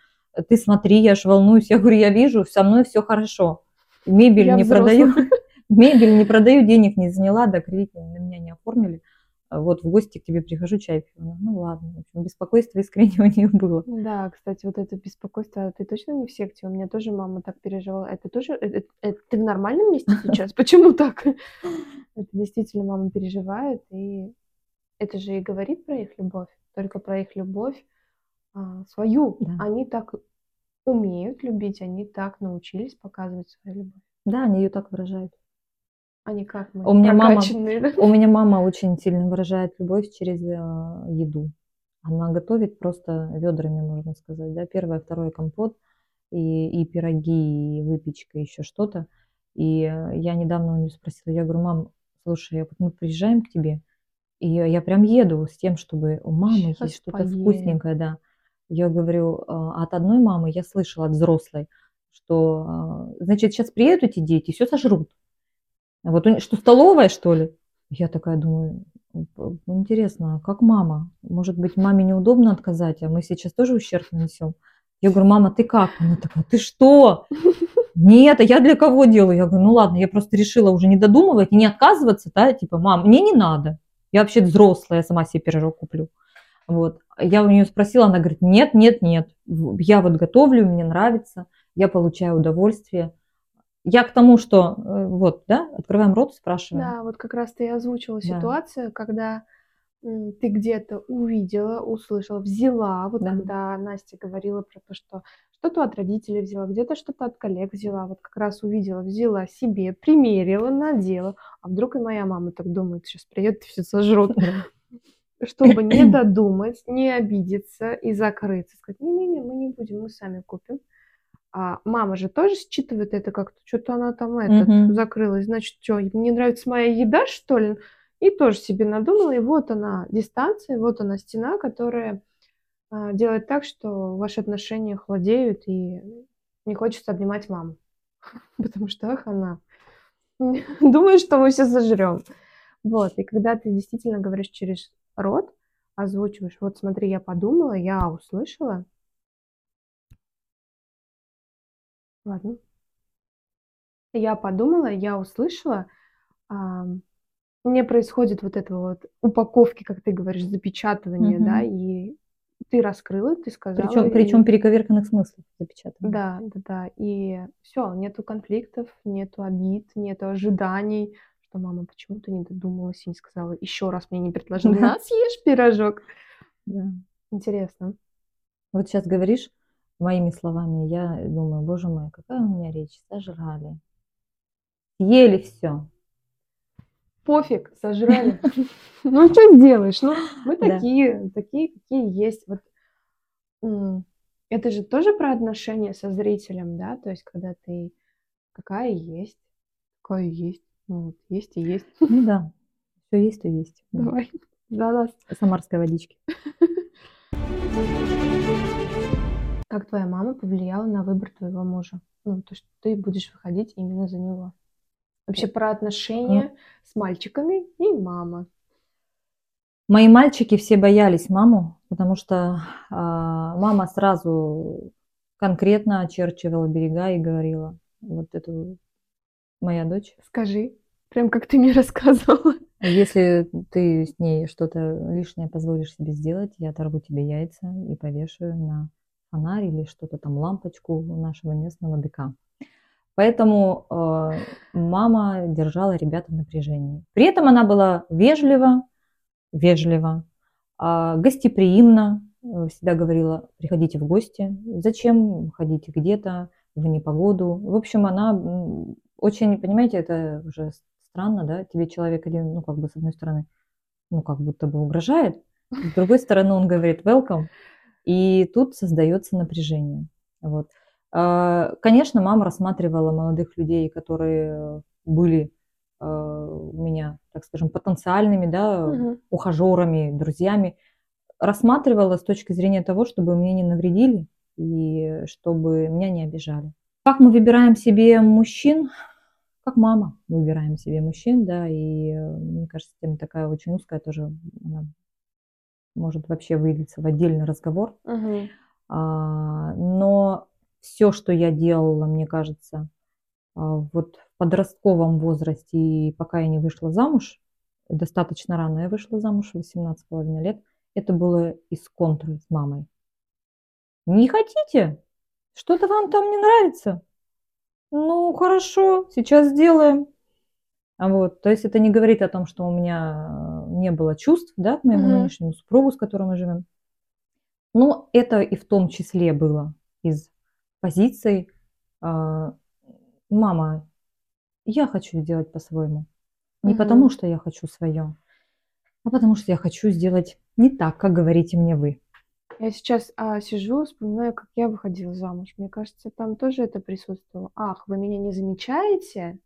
Speaker 2: ты смотри, я ж волнуюсь. Я говорю, я вижу, со мной все хорошо. Мебель я не взрослая. продаю, мебель не продаю, денег не заняла, да, кредит на меня не оформили. А вот в гости к тебе прихожу, чай пью. Ну ладно, в общем, беспокойство искренне у нее было.
Speaker 1: Да, кстати, вот это беспокойство, ты точно не в секте? У меня тоже мама так переживала. Это тоже, это, это, ты в нормальном месте сейчас? Почему так? Это действительно мама переживает, и это же и говорит про их любовь, только про их любовь а, свою. Да. Они так умеют любить, они так научились показывать свою любовь.
Speaker 2: Да, они ее так выражают.
Speaker 1: А не как мы,
Speaker 2: у меня мама, У меня мама очень сильно выражает любовь через э, еду. Она готовит просто ведрами, можно сказать. Да? Первое, второе компот и, и пироги, и выпечка, еще что-то. И я недавно у нее спросила, я говорю, мам, слушай, вот мы приезжаем к тебе, и я прям еду с тем, чтобы у мамы Сейчас есть что-то вкусненькое, да. Я говорю, «А, от одной мамы я слышала, от взрослой, что, э, значит, сейчас приедут эти дети, все сожрут. Вот что, столовая, что ли? Я такая думаю, интересно, а как мама? Может быть, маме неудобно отказать, а мы сейчас тоже ущерб нанесем? Я говорю, мама, ты как? Она такая, ты что? Нет, а я для кого делаю? Я говорю, ну ладно, я просто решила уже не додумывать и не отказываться, да, типа, мам, мне не надо. Я вообще взрослая, я сама себе пирожок куплю. Вот. Я у нее спросила, она говорит, нет, нет, нет, я вот готовлю, мне нравится, я получаю удовольствие. Я к тому, что э, вот, да, открываем рот, спрашиваем.
Speaker 1: Да, вот как раз ты озвучила да. ситуацию, когда ты где-то увидела, услышала, взяла, вот да. когда Настя говорила про то, что что-то от родителей взяла, где-то что-то от коллег взяла, вот как раз увидела, взяла себе, примерила, надела, а вдруг и моя мама так думает, сейчас приедет и все сожрут. Чтобы не додумать, не обидеться и закрыться, сказать, не-не-не, мы не будем, мы сами купим. А мама же тоже считывает это как-то, что-то она там этот, mm-hmm. закрылась, значит, что, мне нравится моя еда, что ли? И тоже себе надумала, и вот она дистанция, вот она стена, которая а, делает так, что ваши отношения хладеют, и не хочется обнимать маму. Потому что, ах, она думает, что мы все сожрем. Вот, и когда ты действительно говоришь через рот, озвучиваешь, вот смотри, я подумала, я услышала, Ладно. Я подумала, я услышала, а, не происходит вот этого вот упаковки, как ты говоришь, запечатывания, да,
Speaker 2: Мгм.
Speaker 1: и ты раскрыла, ты сказала,
Speaker 2: Причем,
Speaker 1: и
Speaker 2: причем перековерканных смыслов запечатано.
Speaker 1: да, да, да, и все, нету конфликтов, нету обид, нету ожиданий, что мама, почему ты не додумалась и не сказала еще раз мне не предложила,
Speaker 2: Да.
Speaker 1: на, съешь пирожок.
Speaker 2: Да.
Speaker 1: Интересно.
Speaker 2: Вот сейчас говоришь моими словами, я думаю, боже мой, какая у меня речь, сожрали. Съели все.
Speaker 1: Пофиг, сожрали. Ну, что сделаешь? Ну, мы такие, такие, какие есть. Вот это же тоже про отношения со зрителем, да? То есть, когда ты какая есть, какая есть. Ну, вот есть и есть.
Speaker 2: Ну да, все есть, то есть. Да.
Speaker 1: Давай за нас.
Speaker 2: Самарской водички.
Speaker 1: Как твоя мама повлияла на выбор твоего мужа? Ну, то, что ты будешь выходить именно за него. Вообще про отношения с мальчиками и мама.
Speaker 2: Мои мальчики все боялись маму, потому что а, мама сразу конкретно очерчивала берега и говорила, вот эту моя дочь,
Speaker 1: Скажи, прям как ты мне рассказывала.
Speaker 2: если ты с ней что-то лишнее позволишь себе сделать, я оторву тебе яйца и повешаю на фонарь или что-то там, лампочку нашего местного ДК. Поэтому э, мама держала ребят в напряжении. При этом она была вежлива, вежлива, а, гостеприимна, э, всегда говорила, приходите в гости, зачем ходите где-то в непогоду. В общем, она очень, понимаете, это уже странно, да, тебе человек один, ну, как бы, с одной стороны, ну, как будто бы угрожает, с другой стороны, он говорит welcome, и тут создается напряжение. Вот. А, Конечно, мама рассматривала молодых людей, которые были э, у меня, так скажем, потенциальными, да,
Speaker 1: Мгм.
Speaker 2: ухажерами, друзьями, рассматривала с точки зрения того, чтобы мне не навредили и чтобы меня не обижали. Как мы выбираем себе мужчин? Как мама выбираем себе мужчин, да, и э, мне кажется, тема такая очень узкая тоже, она может вообще вылиться в отдельный разговор.
Speaker 1: Мгм.
Speaker 2: А, Но все, что я делала, мне кажется, а, вот в подростковом возрасте, и пока я не вышла замуж, достаточно рано я вышла замуж, 18,5 лет, это было из контры с мамой. Не хотите? Что-то вам там не нравится? Ну, хорошо, сейчас сделаем. А Вот, то есть это не говорит о том, что у меня э, не было чувств, да, к моему
Speaker 1: Мгм.
Speaker 2: нынешнему супругу, с которым мы живем. Но это и в том числе было из позиций а, «мама, я хочу сделать по-своему». Не
Speaker 1: Мгм.
Speaker 2: потому, что я хочу свое, а потому что я хочу сделать не так, как говорите мне вы.
Speaker 1: Я сейчас а, сижу, вспоминаю, как я выходила замуж. Мне кажется, там тоже это присутствовало. Ах, вы меня не замечаете?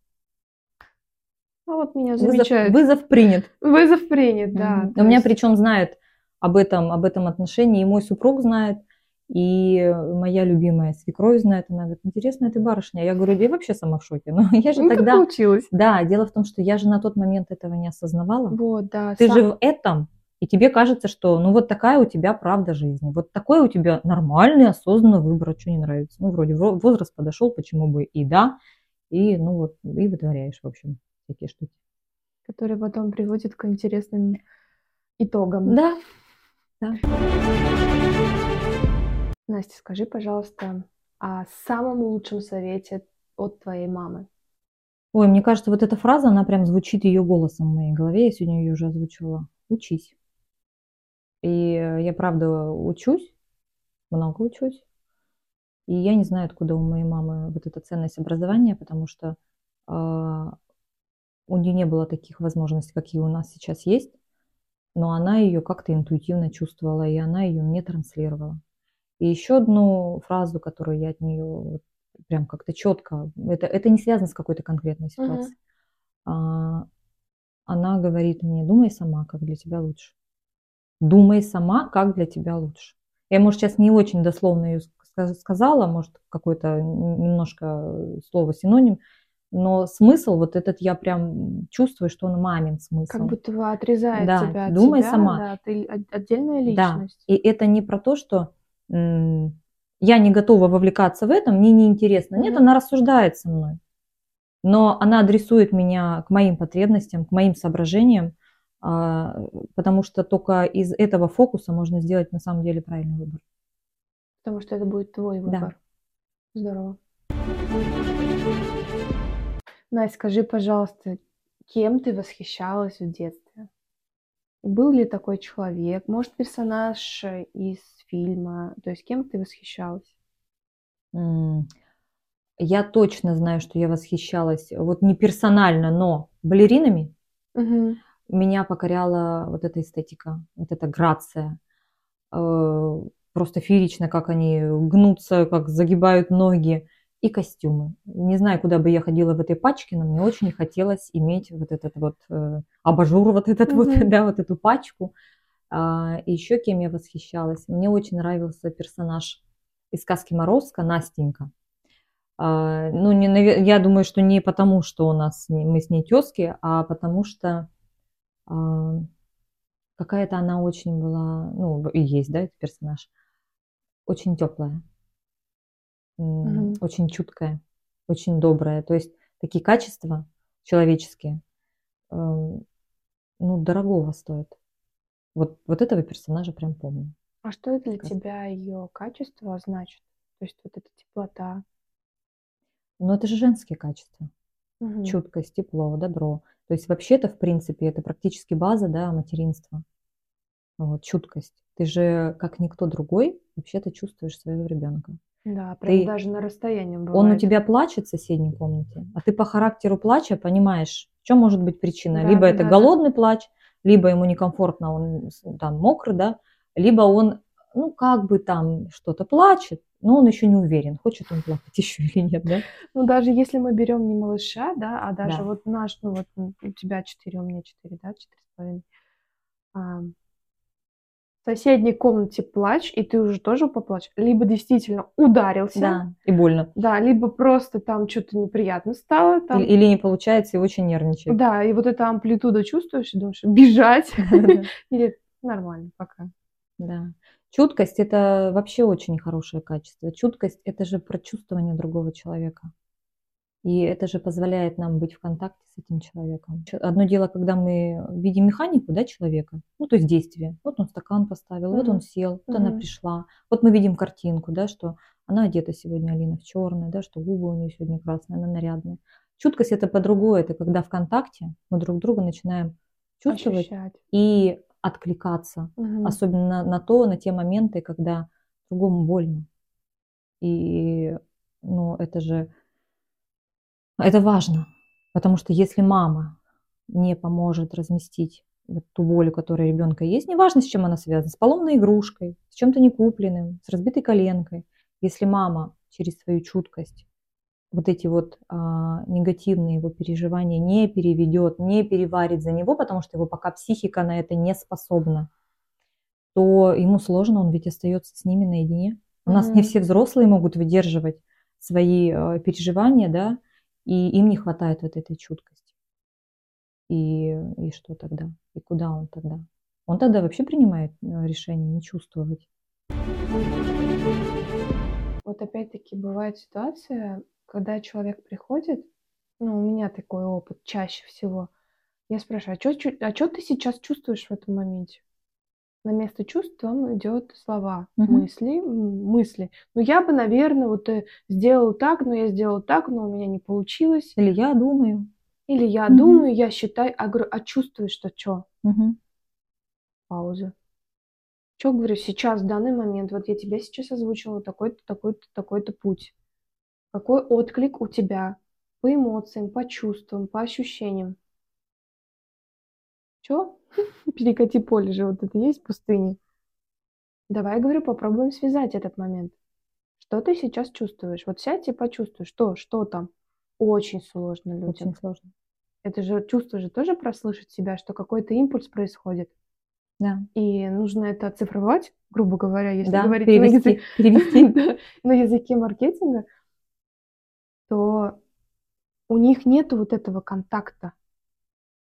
Speaker 1: А вот меня
Speaker 2: Вызов,
Speaker 1: замечают.
Speaker 2: вызов принят.
Speaker 1: Вызов принят, да.
Speaker 2: У меня
Speaker 1: есть-
Speaker 2: причем знает об этом, об этом отношении, и мой супруг знает, и моя любимая свекровь знает. Она говорит, интересная ты барышня. Я говорю, я вообще сама в шоке. Но я же
Speaker 1: Ну,
Speaker 2: тогда...
Speaker 1: получилось.
Speaker 2: Да, дело в том, что я же на тот момент этого не осознавала.
Speaker 1: Вот, да.
Speaker 2: Ты
Speaker 1: сам-
Speaker 2: же в этом, и тебе кажется, что ну вот такая у тебя правда жизни. Вот такой у тебя нормальный, осознанный выбор, что не нравится. Ну, вроде во- возраст подошел, почему бы и да, и ну вот, и вытворяешь, в общем, такие штуки.
Speaker 1: который потом приводит к интересным итогам.
Speaker 2: Да, да.
Speaker 1: Настя, скажи, пожалуйста, о самом лучшем совете от твоей мамы.
Speaker 2: Ой, мне кажется, вот эта фраза, она прям звучит ее голосом в моей голове. Я сегодня ее уже озвучивала. Учись. И я правда учусь, много учусь. И я не знаю, откуда у моей мамы вот эта ценность образования, потому что а, у нее не было таких возможностей, какие у нас сейчас есть, но она ее как-то интуитивно чувствовала, и она ее мне транслировала. И еще одну фразу, которую я от нее вот прям как-то четко, это, это не связано с какой-то конкретной ситуацией. А, она говорит мне, думай сама, как для тебя лучше. Думай сама, как для тебя лучше. Я, может, сейчас не очень дословно ее ска- сказала, может, какое-то немножко слово синоним, но смысл вот этот я прям чувствую, что он мамин смысл.
Speaker 1: Как будто бы отрезает
Speaker 2: Да,
Speaker 1: тебя от
Speaker 2: думай
Speaker 1: себя,
Speaker 2: сама.
Speaker 1: да, ты отдельная
Speaker 2: Да,
Speaker 1: личность.
Speaker 2: и это не про то, что я не готова вовлекаться в это, мне неинтересно. Нет,
Speaker 1: Мгм.
Speaker 2: она рассуждает со мной. но она адресует меня к моим потребностям, к моим соображениям, а, потому что только из этого фокуса можно сделать на самом деле правильный выбор.
Speaker 1: Потому что это будет твой выбор. Да. Здорово. Настя, скажи, пожалуйста, кем ты восхищалась в детстве? Был ли такой человек? Может, персонаж из фильма? То есть кем ты восхищалась?
Speaker 2: Я точно знаю, что я восхищалась, вот не персонально, но балеринами. Угу. Меня покоряла вот эта эстетика, вот эта грация. Э, просто феерично, как они гнутся, как загибают ноги и костюмы. Не знаю, куда бы я ходила в этой пачке, но мне очень хотелось иметь вот этот вот э, абажур, вот этот mm-hmm. вот, да, вот эту пачку. А, и еще кем я восхищалась. Мне очень нравился персонаж из сказки Морозко, Настенька. А, ну, не, я думаю, что не потому, что у нас мы с ней тески, а потому что а, какая-то она очень была, ну, и есть, да, этот персонаж, очень теплая угу. очень чуткая, очень добрая. То есть такие качества человеческие, э, ну, дорогого стоят. Вот, вот этого персонажа прям помню.
Speaker 1: А что для как? тебя ее качество значит? То есть вот эта теплота?
Speaker 2: Ну, это же женские качества. Угу. Чуткость, тепло, добро. То есть вообще-то, в принципе, это практически база, да, материнства. Вот, чуткость. Ты же, как никто другой, вообще-то чувствуешь своего ребенка.
Speaker 1: Да, прям ты, даже на расстоянии бывает.
Speaker 2: Он у тебя плачет в соседней комнате, а ты по характеру плача понимаешь, в чем может быть причина. Да, либо это да, голодный да. плач, либо ему некомфортно, он там мокрый, да, либо он, ну, как бы там что-то плачет, но он еще не уверен, хочет он плакать еще или нет, да?
Speaker 1: Ну, даже если мы берем не малыша, да, а даже да. вот наш, ну, вот у тебя четыре, у меня четыре, да, четыре с половиной в соседней комнате плач, и ты уже тоже поплачь, либо действительно ударился.
Speaker 2: Да, и больно.
Speaker 1: Да, либо просто там что-то неприятно стало. Там...
Speaker 2: Или, или не получается, и очень нервничает.
Speaker 1: Да, и вот эта амплитуда чувствуешь, и думаешь, бежать. Или нормально пока.
Speaker 2: Да. Чуткость – это вообще очень хорошее качество. Чуткость – это же про чувствование другого человека. И это же позволяет нам быть в контакте с этим человеком. Одно дело, когда мы видим механику да, человека, ну то есть действие. Вот он стакан поставил, mm-hmm. вот он сел, вот mm-hmm. она пришла. Вот мы видим картинку, да, что она одета сегодня, Алина, в черное, да, что губы у нее сегодня красные, она нарядная. Чуткость это по-другому, это когда в контакте мы друг друга начинаем чувствовать Ощущать. и откликаться, угу. особенно на, на то, на те моменты, когда другому больно. И ну, это же это важно, потому что если мама не поможет разместить вот ту боль, которая у ребенка есть, неважно, с чем она связана, с поломной игрушкой, с чем-то некупленным, с разбитой коленкой, если мама через свою чуткость вот эти вот а, негативные его переживания не переведет, не переварит за него, потому что его пока психика на это не способна, то ему сложно, он ведь остается с ними наедине. У mm-hmm. нас не все взрослые могут выдерживать свои э, переживания, да, и им не хватает вот этой чуткости. И, и что тогда? И куда он тогда? Он тогда вообще принимает э, решение не чувствовать.
Speaker 1: Вот опять-таки бывает ситуация, когда человек приходит, ну, у меня такой опыт чаще всего, я спрашиваю, а что а ты сейчас чувствуешь в этом моменте? На место чувств вам идет слова, угу. мысли, мысли. Ну, я бы, наверное, вот э, сделал так, но я сделал так, но у меня не получилось.
Speaker 2: Или я думаю.
Speaker 1: Или я угу. думаю, я считаю, а, говорю, а чувствуешь, что что? Угу. Пауза. Что говорю, сейчас, в данный момент, вот я тебе сейчас озвучила такой-то, такой-то, такой-то путь. Какой отклик у тебя по эмоциям, по чувствам, по ощущениям? Что? Перекати поле же вот это есть в пустыне. Давай, говорю, попробуем связать этот момент. Что ты сейчас чувствуешь? Вот сядь и почувствуй, что, что там. Очень сложно людям.
Speaker 2: Очень сложно.
Speaker 1: Это же чувство же тоже прослышать себя, что какой-то импульс происходит.
Speaker 2: Да.
Speaker 1: И нужно это оцифровать, грубо говоря, если
Speaker 2: да,
Speaker 1: говорить
Speaker 2: перевести, на, язык... перевести.
Speaker 1: на языке маркетинга, то у них нет вот этого контакта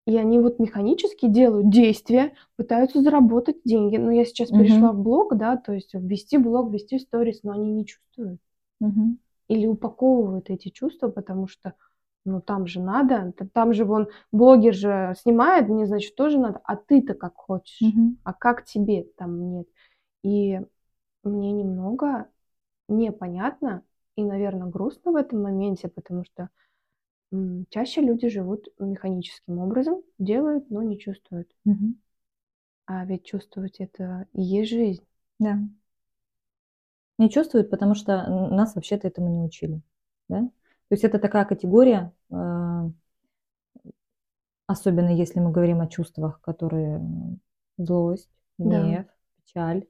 Speaker 1: и они вот механически делают действия, пытаются заработать деньги. Но я сейчас uh-huh. перешла в блог, да, то есть ввести блог, ввести сторис, но они не чувствуют. Uh-huh. Или упаковывают эти чувства, потому что Ну, там же надо, там же вон блогер же снимает, мне, значит, тоже надо, а ты-то как хочешь,
Speaker 2: Мгм.
Speaker 1: а как тебе там нет. И мне немного непонятно и, наверное, грустно в этом моменте, потому что чаще люди живут механическим образом, делают, но не чувствуют.
Speaker 2: Мгм.
Speaker 1: А ведь чувствовать это и есть жизнь.
Speaker 2: Да. Не чувствуют, потому что нас вообще-то этому не учили. Да? То есть это такая категория, э, особенно если мы говорим о чувствах, которые злость,
Speaker 1: Да.
Speaker 2: гнев, печаль,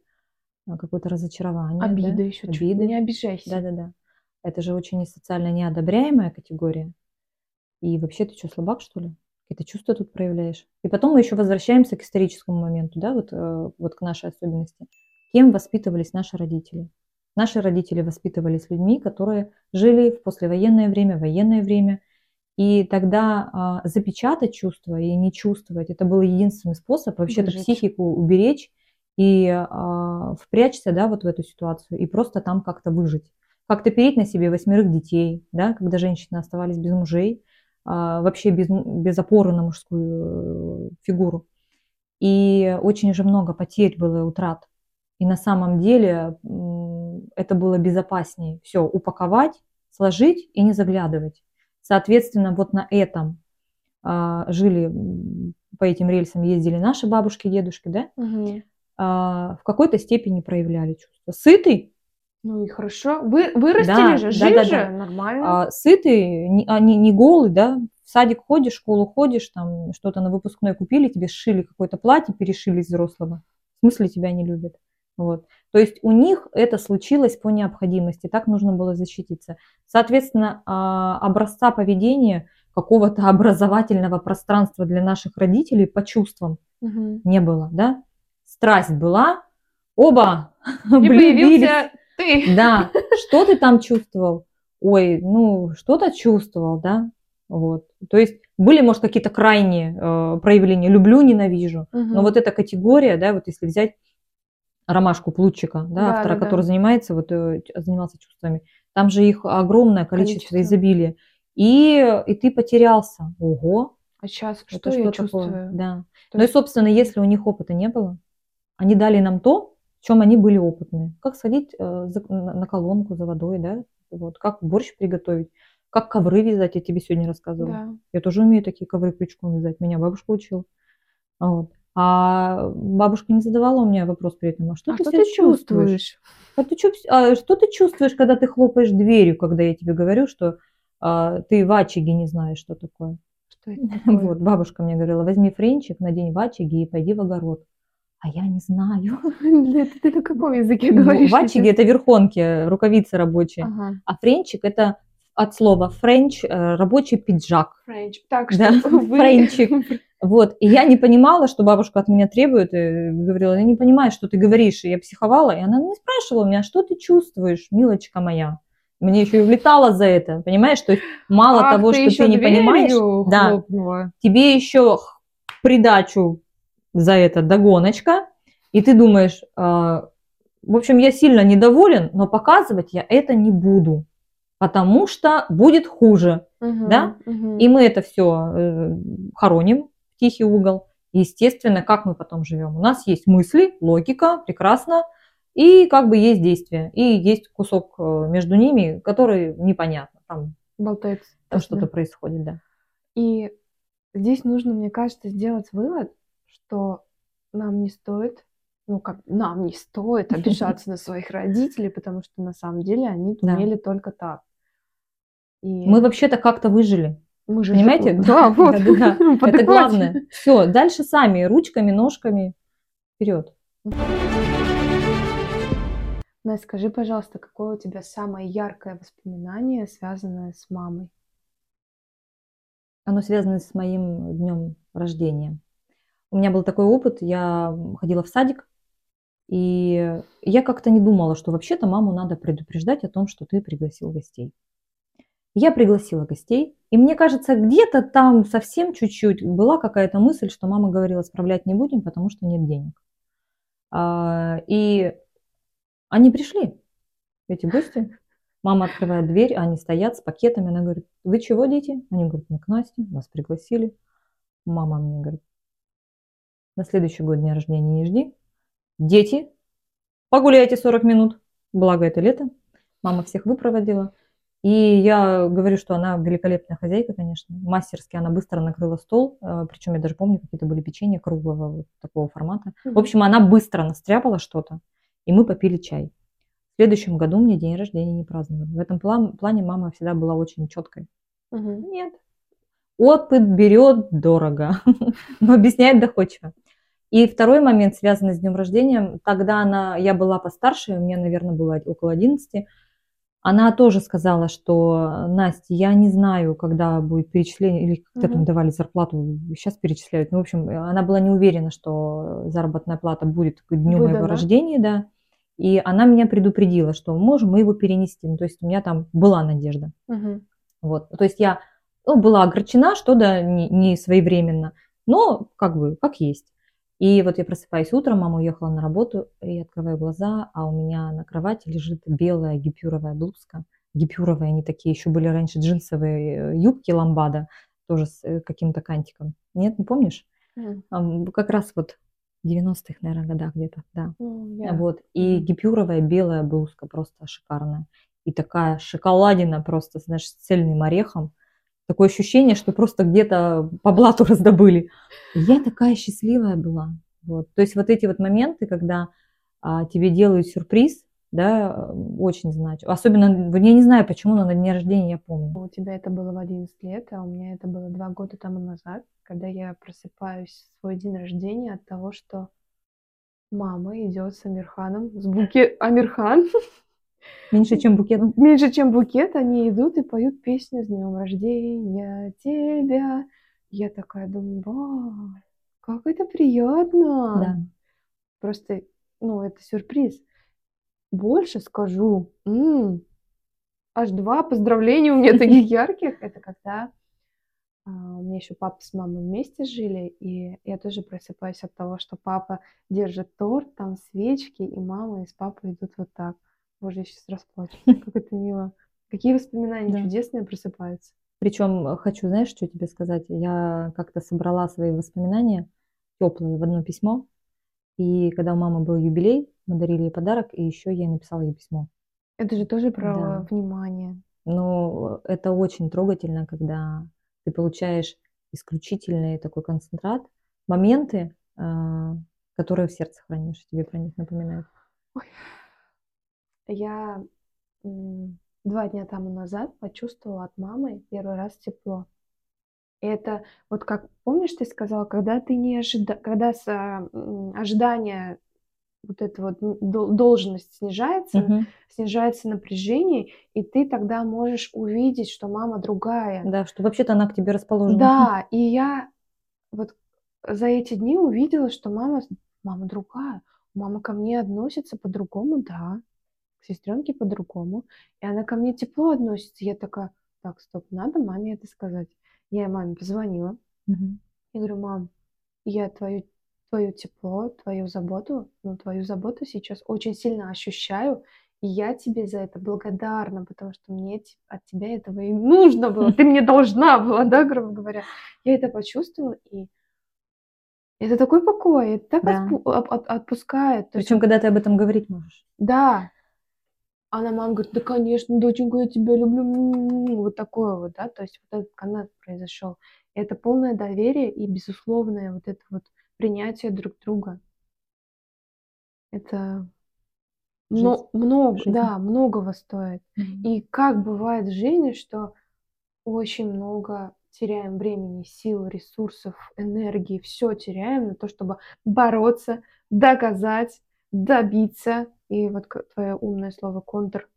Speaker 2: а, какое-то разочарование. да,
Speaker 1: Обида еще чуть.
Speaker 2: обиды.
Speaker 1: Не обижайся.
Speaker 2: Да-да-да. Это же очень социально неодобряемая категория. И вообще ты что, слабак, что ли? Какие-то чувства тут проявляешь. И потом мы еще возвращаемся к историческому моменту, да, вот, э, вот к нашей особенности. Кем воспитывались наши родители? Наши родители воспитывались людьми, которые жили в послевоенное время, военное время. И тогда а, запечатать чувства и не чувствовать, это был единственный способ вообще-то психику уберечь и а, впрячься, да, вот в эту ситуацию и просто там как-то выжить. Как-то переть на себе восьмерых детей, да, когда женщины оставались без мужей, вообще без, без опоры на мужскую э, фигуру. И очень же много потерь было, утрат. И на самом деле это было безопаснее. Все, упаковать, сложить и не заглядывать. Соответственно, вот на этом а, жили, по этим рельсам ездили наши бабушки, дедушки, да, а, в какой-то степени проявляли чувства. Сытый,
Speaker 1: Ну и хорошо. Вы вырастили
Speaker 2: Да,
Speaker 1: же,
Speaker 2: да,
Speaker 1: жили
Speaker 2: да,
Speaker 1: же,
Speaker 2: да.
Speaker 1: нормально.
Speaker 2: а, сытый, не, а не, не голый, да, в садик ходишь, в школу ходишь, там что-то на выпускной купили, тебе сшили какое-то платье, перешили из взрослого. В смысле тебя не любят. Вот. То есть у них это случилось по необходимости, так нужно было защититься. Соответственно, а, образца поведения какого-то образовательного пространства для наших родителей по чувствам
Speaker 1: Мгм.
Speaker 2: не было, да? Страсть была, оба
Speaker 1: И появился ты.
Speaker 2: Да, что ты там чувствовал? Ой, ну, что-то чувствовал, да? Вот. То есть были, может, какие-то крайние э, проявления люблю, ненавижу. Но
Speaker 1: Мгм.
Speaker 2: вот эта категория, да, вот если взять Ромашку Плутчика, да,
Speaker 1: Да,
Speaker 2: автора,
Speaker 1: да, да.
Speaker 2: который занимается, вот, э, занимался чувствами, там же их огромное количество,
Speaker 1: Количество.
Speaker 2: изобилия. И, и ты потерялся. Ого,
Speaker 1: А сейчас что
Speaker 2: это
Speaker 1: я
Speaker 2: что
Speaker 1: чувствую?
Speaker 2: такое? Да.
Speaker 1: То
Speaker 2: Ну и,
Speaker 1: есть-
Speaker 2: собственно, если у них опыта не было, они дали нам то, чем они были опытные. Как сходить э, на колонку за водой, да, вот, как борщ приготовить, как ковры вязать, я тебе сегодня рассказывала.
Speaker 1: Да.
Speaker 2: Я тоже умею такие ковры крючком вязать, меня бабушка учила. Вот. А бабушка не задавала у меня вопрос при этом, а что
Speaker 1: А
Speaker 2: ты
Speaker 1: что ты чувствуешь?
Speaker 2: А ты пс- а что ты чувствуешь, когда ты хлопаешь дверью, когда я тебе говорю, что а, ты вачеги не знаешь, что такое?
Speaker 1: Что это такое?
Speaker 2: Вот, бабушка мне говорила, возьми френчик, надень вачеги и пойди в огород. А я не знаю.
Speaker 1: Ты на каком языке
Speaker 2: Ну,
Speaker 1: говоришь?
Speaker 2: Вачеги это верхонки, рукавицы рабочие.
Speaker 1: Ага.
Speaker 2: А френчик это от слова френч, э, рабочий пиджак.
Speaker 1: Френч. Так
Speaker 2: Да,
Speaker 1: что вы...
Speaker 2: френчик. Вот, и я не понимала, что бабушка от меня требует, и говорила, я не понимаю, что ты говоришь, и я психовала, и она не спрашивала меня, что ты чувствуешь, милочка моя. Мне еще и влетало за это, понимаешь, то есть мало
Speaker 1: Ах,
Speaker 2: того, что
Speaker 1: ещё
Speaker 2: ты не понимаешь, да. тебе еще придачу за это догоночка, и ты думаешь, а, в общем, я сильно недоволен, но показывать я это не буду, потому что будет хуже.
Speaker 1: Мгм,
Speaker 2: Да?
Speaker 1: мгм.
Speaker 2: И мы это все хороним в тихий угол. Естественно, как мы потом живем? У нас есть мысли, логика, прекрасно, и как бы есть действие, и есть кусок э, между ними, который непонятно, там,
Speaker 1: Болтается.
Speaker 2: там что-то происходит, да.
Speaker 1: И здесь нужно, мне кажется, сделать вывод, что нам не стоит, ну как нам не стоит обижаться на своих родителей, потому что на самом деле они умели только так.
Speaker 2: Мы вообще-то как-то выжили,
Speaker 1: мы же
Speaker 2: понимаете?
Speaker 1: Да, вот.
Speaker 2: Это главное. Все, дальше сами, ручками, ножками, вперед.
Speaker 1: Настя, скажи, пожалуйста, какое у тебя самое яркое воспоминание, связанное с мамой?
Speaker 2: Оно связано с моим днем рождения. У меня был такой опыт, я ходила в садик, и я как-то не думала, что вообще-то маму надо предупреждать о том, что ты пригласил гостей. Я пригласила гостей, и мне кажется, где-то там совсем чуть-чуть была какая-то мысль, что мама говорила, справлять не будем, потому что нет денег. А, И они пришли, эти гости. Мама открывает дверь, они стоят с пакетами. Она говорит, вы чего, дети? Они говорят, мы к Насте, нас пригласили. Мама мне говорит, на следующий год дня рождения не жди. Дети, погуляйте 40 минут. Благо это лето. Мама всех выпроводила. И я говорю, что она великолепная хозяйка, конечно. Мастерски она быстро накрыла стол. Э, Причем я даже помню, какие-то были печенья круглого вот такого формата. В общем, она быстро настряпала что-то. И мы попили чай. В следующем году мне день рождения не праздновали. В этом плане мама всегда была очень четкой.
Speaker 1: Угу.
Speaker 2: Нет. Опыт берет дорого, но объясняет доходчиво. И второй момент, связанный с днем рождения, тогда она, я была постарше, у меня, наверное, было около 11, она тоже сказала, что Настя, я не знаю, когда будет перечисление, или когда там давали зарплату, сейчас перечисляют. Ну, в общем, она была не уверена, что заработная плата будет к дню Выдана. моего рождения, да. И она меня предупредила, что можем мы его перенести. Ну, то есть у меня там была надежда.
Speaker 1: Угу.
Speaker 2: Вот. То есть я ну, была огорчена, что да, не, не своевременно, но как бы, как есть. И вот я просыпаюсь утром, мама уехала на работу, и открываю глаза, а у меня на кровати лежит белая гипюровая блузка. Гипюровые они такие, еще были раньше джинсовые э, юбки ламбада, тоже с э, каким-то кантиком. Нет, не помнишь?
Speaker 1: Mm.
Speaker 2: Как раз вот 90-х, наверное, годах где-то, да.
Speaker 1: Mm, yeah.
Speaker 2: Вот. И гипюровая белая блузка просто шикарная. И такая шоколадина просто, знаешь, с цельным орехом. Такое ощущение, что просто где-то по блату раздобыли. Я такая счастливая была. Вот. То есть вот эти вот моменты, когда а, тебе делают сюрприз, да, очень значит. Особенно, я не знаю, почему, но на дне рождения я помню.
Speaker 1: У тебя это было в 11 лет, а у меня это было два года тому назад, когда я просыпаюсь в свой день рождения от того, что мама идет с Амирханом, с букет... Амирхан
Speaker 2: Меньше, чем букет.
Speaker 1: Меньше, чем букет, они идут и поют песню «С днем рождения тебя». Я такая думаю, ба, как это приятно.
Speaker 2: Да.
Speaker 1: Просто, ну, это сюрприз. Больше скажу. М-м, аж два поздравления у меня таких ярких. Это когда а, у меня еще папа с мамой вместе жили, и я тоже просыпаюсь от того, что папа держит торт, там свечки, и мама и с папой идут вот так. Боже, я сейчас расплачусь. Как это мило. Какие воспоминания да. чудесные просыпаются.
Speaker 2: Причем э, хочу, знаешь, что тебе сказать? Я как-то собрала свои воспоминания теплые в одно письмо. И когда у мамы был юбилей, мы дарили ей подарок, и еще я написала ей письмо.
Speaker 1: Это же тоже про да. внимание.
Speaker 2: Но это очень трогательно, когда ты получаешь исключительный такой концентрат, моменты, э, которые в сердце хранишь, тебе про них напоминают.
Speaker 1: Ой. Я два дня тому назад почувствовала от мамы первый раз тепло. И это вот как, помнишь, ты сказала, когда ты не ожида... когда с, а, ожидание вот эта вот должность снижается,
Speaker 2: Мгм.
Speaker 1: снижается напряжение, и ты тогда можешь увидеть, что мама другая.
Speaker 2: Да, что вообще-то она к тебе расположена.
Speaker 1: Да, и я вот за эти дни увидела, что мама, мама другая. Мама ко мне относится по-другому, да сестренке по-другому, и она ко мне тепло относится. Я такая, так, стоп, надо маме это сказать. Я маме позвонила
Speaker 2: Мгм.
Speaker 1: и говорю, мам, я твою, твое тепло, твою заботу, ну, твою заботу сейчас очень сильно ощущаю, и я тебе за это благодарна, потому что мне от тебя этого и нужно было. Ты мне должна была, да, грубо говоря. Я это почувствовала, и это такой покой, это так
Speaker 2: Да.
Speaker 1: отпу- от- от- отпускает.
Speaker 2: Причем, когда ты об этом говорить можешь.
Speaker 1: да, она мама говорит, да, конечно, доченька, я тебя люблю. Вот такое вот, да, то есть вот этот канат произошел. И это полное доверие и безусловное вот это вот принятие друг друга. Это но, много, Жизнь. да, многого стоит.
Speaker 2: Мгм.
Speaker 1: И как бывает в жизни, что очень много теряем времени, сил, ресурсов, энергии, все теряем на то, чтобы бороться, доказать, добиться. И вот твое умное слово контр.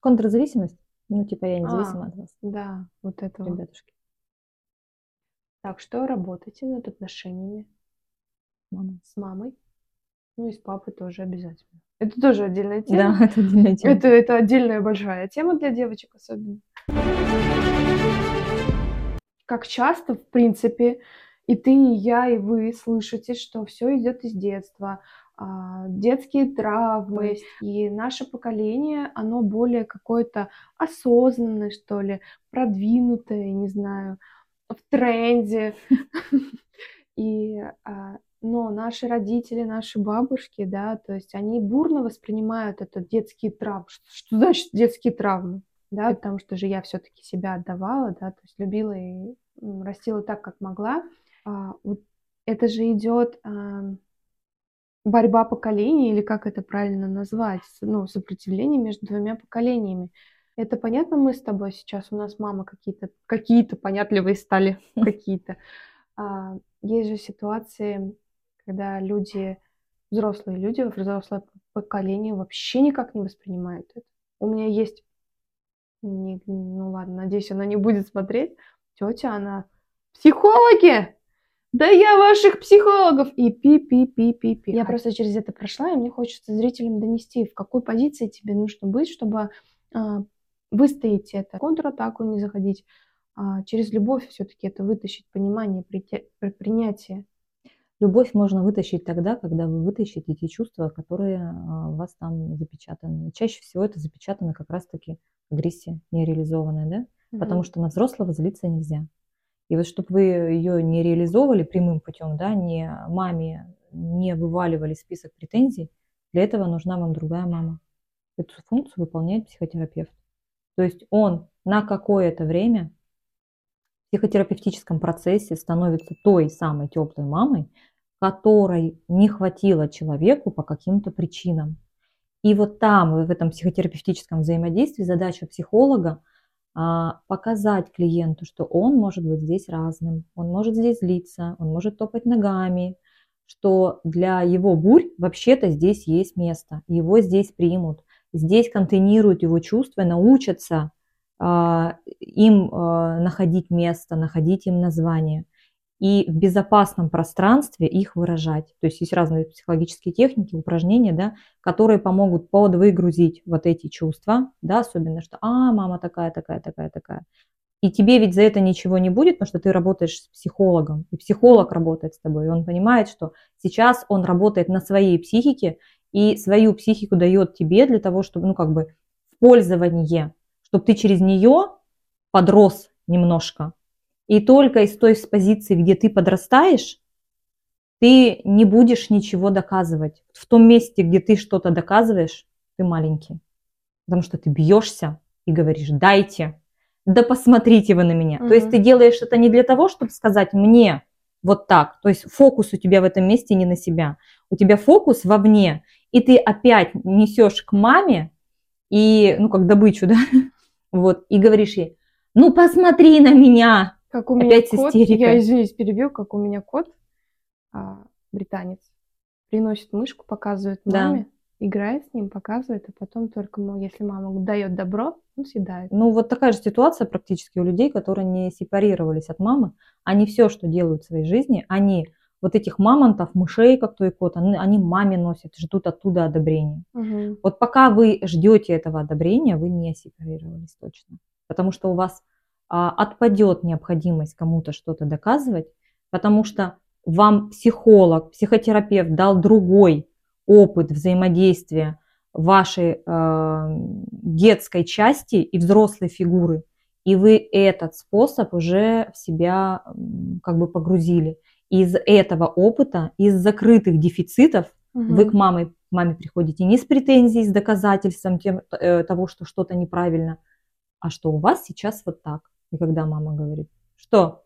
Speaker 2: Контрзависимость? Ну, типа я
Speaker 1: А,
Speaker 2: независима от вас,
Speaker 1: да, вот это
Speaker 2: ребятушки.
Speaker 1: Так что работайте над отношениями
Speaker 2: Мама.
Speaker 1: с мамой. Ну и с папой тоже обязательно. Это тоже отдельная тема.
Speaker 2: Да, это отдельная тема.
Speaker 1: Это, это отдельная большая тема для девочек особенно. Как часто, в принципе, и ты, и я, и вы слышите, что все идет из детства. А, детские травмы. И наше поколение, оно более какое-то осознанное, что ли, продвинутое, не знаю, в тренде. И, а, но наши родители, наши бабушки, да, то есть они бурно воспринимают это детские травмы. Что, значит детские травмы? Да, потому что же я все-таки себя отдавала, да, то есть любила и растила так, как могла. А, вот это же идет борьба поколений, или как это правильно назвать, ну, сопротивление между двумя поколениями. Это понятно мы с тобой сейчас, у нас мама какие-то, какие-то понятливые стали, какие-то. А, есть же ситуации, когда люди, взрослые люди, взрослое поколение вообще никак не воспринимают это. У меня есть, не, ну ладно, надеюсь, она не будет смотреть, тетя, она психологи, да я ваших психологов! И пи-пи-пи-пи-пи. Я просто через это прошла, и мне хочется зрителям донести, в какой позиции тебе нужно быть, чтобы а, выстоять это, контратаку не заходить, а, через любовь все-таки это вытащить, понимание, прити, принятие.
Speaker 2: Любовь можно вытащить тогда, когда вы вытащите те чувства, которые а, у вас там запечатаны. Чаще всего это запечатано как раз-таки агрессия нереализованная, да? Угу. Потому что на взрослого злиться нельзя. И вот чтобы вы ее не реализовывали прямым путем, да, не маме не вываливали список претензий, для этого нужна вам другая мама. Эту функцию выполняет психотерапевт. То есть он на какое-то время в психотерапевтическом процессе становится той самой теплой мамой, которой не хватило человеку по каким-то причинам. И вот там, в этом психотерапевтическом взаимодействии, задача психолога показать клиенту, что он может быть здесь разным, он может здесь злиться, он может топать ногами, что для его бурь вообще-то здесь есть место, его здесь примут, здесь контейнируют его чувства, научатся э, им э, находить место, находить им название и в безопасном пространстве их выражать. То есть есть разные психологические техники, упражнения, да, которые помогут подвыгрузить вот эти чувства, да, особенно, что «а, мама такая, такая, такая, такая». И тебе ведь за это ничего не будет, потому что ты работаешь с психологом, и психолог работает с тобой, и он понимает, что сейчас он работает на своей психике, и свою психику дает тебе для того, чтобы, ну, как бы, в пользование, чтобы ты через нее подрос немножко, и только из той позиции, где ты подрастаешь, ты не будешь ничего доказывать. В том месте, где ты что-то доказываешь, ты маленький. Потому что ты бьешься и говоришь, дайте, да посмотрите вы на меня. Угу. То есть ты делаешь это не для того, чтобы сказать мне вот так. То есть фокус у тебя в этом месте не на себя. У тебя фокус вовне. И ты опять несешь к маме и, ну, как добычу, да, вот, и говоришь ей, ну, посмотри на меня,
Speaker 1: как у меня Опять кот, истерика. я извиняюсь, перебью, как у меня кот, а, британец, приносит мышку, показывает маме, да. играет с ним, показывает, а потом только, если мама дает добро, он съедает.
Speaker 2: Ну, вот такая же ситуация практически у людей, которые не сепарировались от мамы. Они все, что делают в своей жизни, они вот этих мамонтов, мышей, как то и кот, они, они маме носят, ждут оттуда одобрения. Угу. Вот пока вы ждете этого одобрения, вы не сепарировались точно. Потому что у вас отпадет необходимость кому-то что-то доказывать, потому что вам психолог, психотерапевт дал другой опыт взаимодействия вашей э, детской части и взрослой фигуры, и вы этот способ уже в себя как бы погрузили. Из этого опыта, из закрытых дефицитов угу. вы к маме, к маме приходите не с претензией, с доказательством тем, э, того, что что-то неправильно, а что у вас сейчас вот так. И когда мама говорит, что?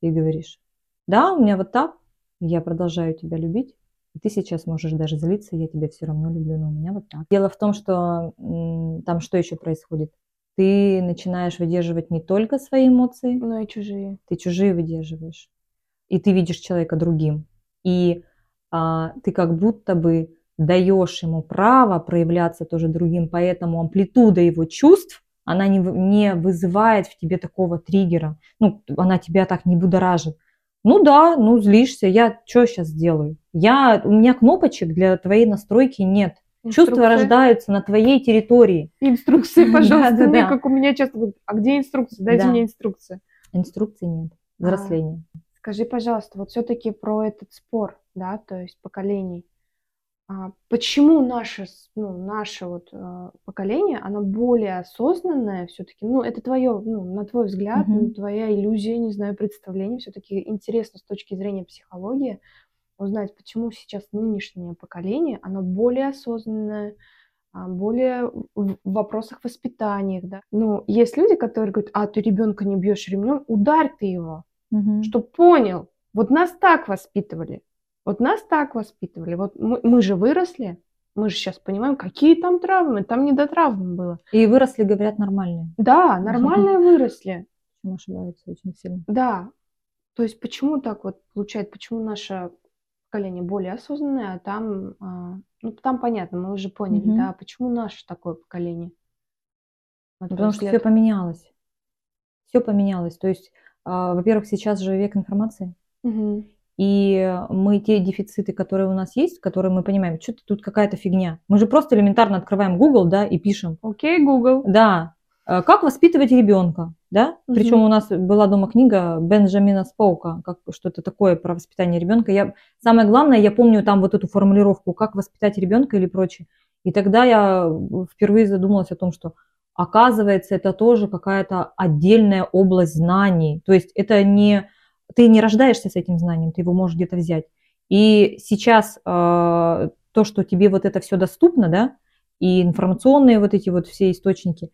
Speaker 2: Ты говоришь, да, у меня вот так, я продолжаю тебя любить, и ты сейчас можешь даже злиться, я тебя все равно люблю, но у меня вот так. Дело в том, что там что еще происходит? Ты начинаешь выдерживать не только свои эмоции,
Speaker 1: но и чужие.
Speaker 2: Ты чужие выдерживаешь. И ты видишь человека другим. И а, ты как будто бы даешь ему право проявляться тоже другим, поэтому амплитуда его чувств она не, не вызывает в тебе такого триггера, ну, она тебя так не будоражит. Ну да, ну злишься, я что сейчас сделаю? Я, у меня кнопочек для твоей настройки нет. Инструкция? Чувства рождаются на твоей территории.
Speaker 1: Инструкции, пожалуйста, да, да, да. как у меня часто говорят, а где инструкция? Дайте да. мне инструкцию.
Speaker 2: Инструкции нет, взросление.
Speaker 1: А, скажи, пожалуйста, вот все-таки про этот спор, да, то есть поколений. А почему наше, ну, наше вот э, поколение, оно более осознанное все-таки? Ну, это твое, ну, на твой взгляд,
Speaker 2: Мгм.
Speaker 1: ну, твоя иллюзия, не знаю, представление. Все-таки интересно с точки зрения психологии узнать, почему сейчас нынешнее поколение, оно более осознанное, а, более в вопросах воспитания, да. Ну, есть люди, которые говорят, а ты ребенка не бьешь ремнем, ударь ты его,
Speaker 2: Мгм.
Speaker 1: чтоб понял. Вот нас так воспитывали. Вот нас так воспитывали. Вот мы, мы же выросли, мы же сейчас понимаем, какие там травмы, там не до травм было.
Speaker 2: И выросли, говорят, нормальные.
Speaker 1: Да, нормальные выросли,
Speaker 2: Почему ошибаются очень сильно.
Speaker 1: да. То есть почему так вот получается, почему наше поколение более осознанное, а там, а, ну там понятно, мы уже поняли,
Speaker 2: Мгм.
Speaker 1: да, почему наше такое поколение?
Speaker 2: Ну, Потому что все
Speaker 1: взгляд?
Speaker 2: поменялось. Все поменялось. То есть, а, во-первых, сейчас же век информации.
Speaker 1: Мгм.
Speaker 2: И мы те дефициты, которые у нас есть, которые мы понимаем, что-то тут какая-то фигня. Мы же просто элементарно открываем Google, да, и пишем.
Speaker 1: Окей, Google.
Speaker 2: Да, э, как воспитывать ребенка, да?
Speaker 1: Мгм.
Speaker 2: Причем у нас была дома книга Бенджамина Споука, как что-то такое про воспитание ребенка. Я самое главное, я помню там вот эту формулировку, как воспитать ребенка или прочее. И тогда я впервые задумалась о том, что оказывается это тоже какая-то отдельная область знаний. То есть это не ты не рождаешься с этим знанием, ты его можешь где-то взять. И сейчас э, то, что тебе вот это все доступно, да, и информационные вот эти вот все источники,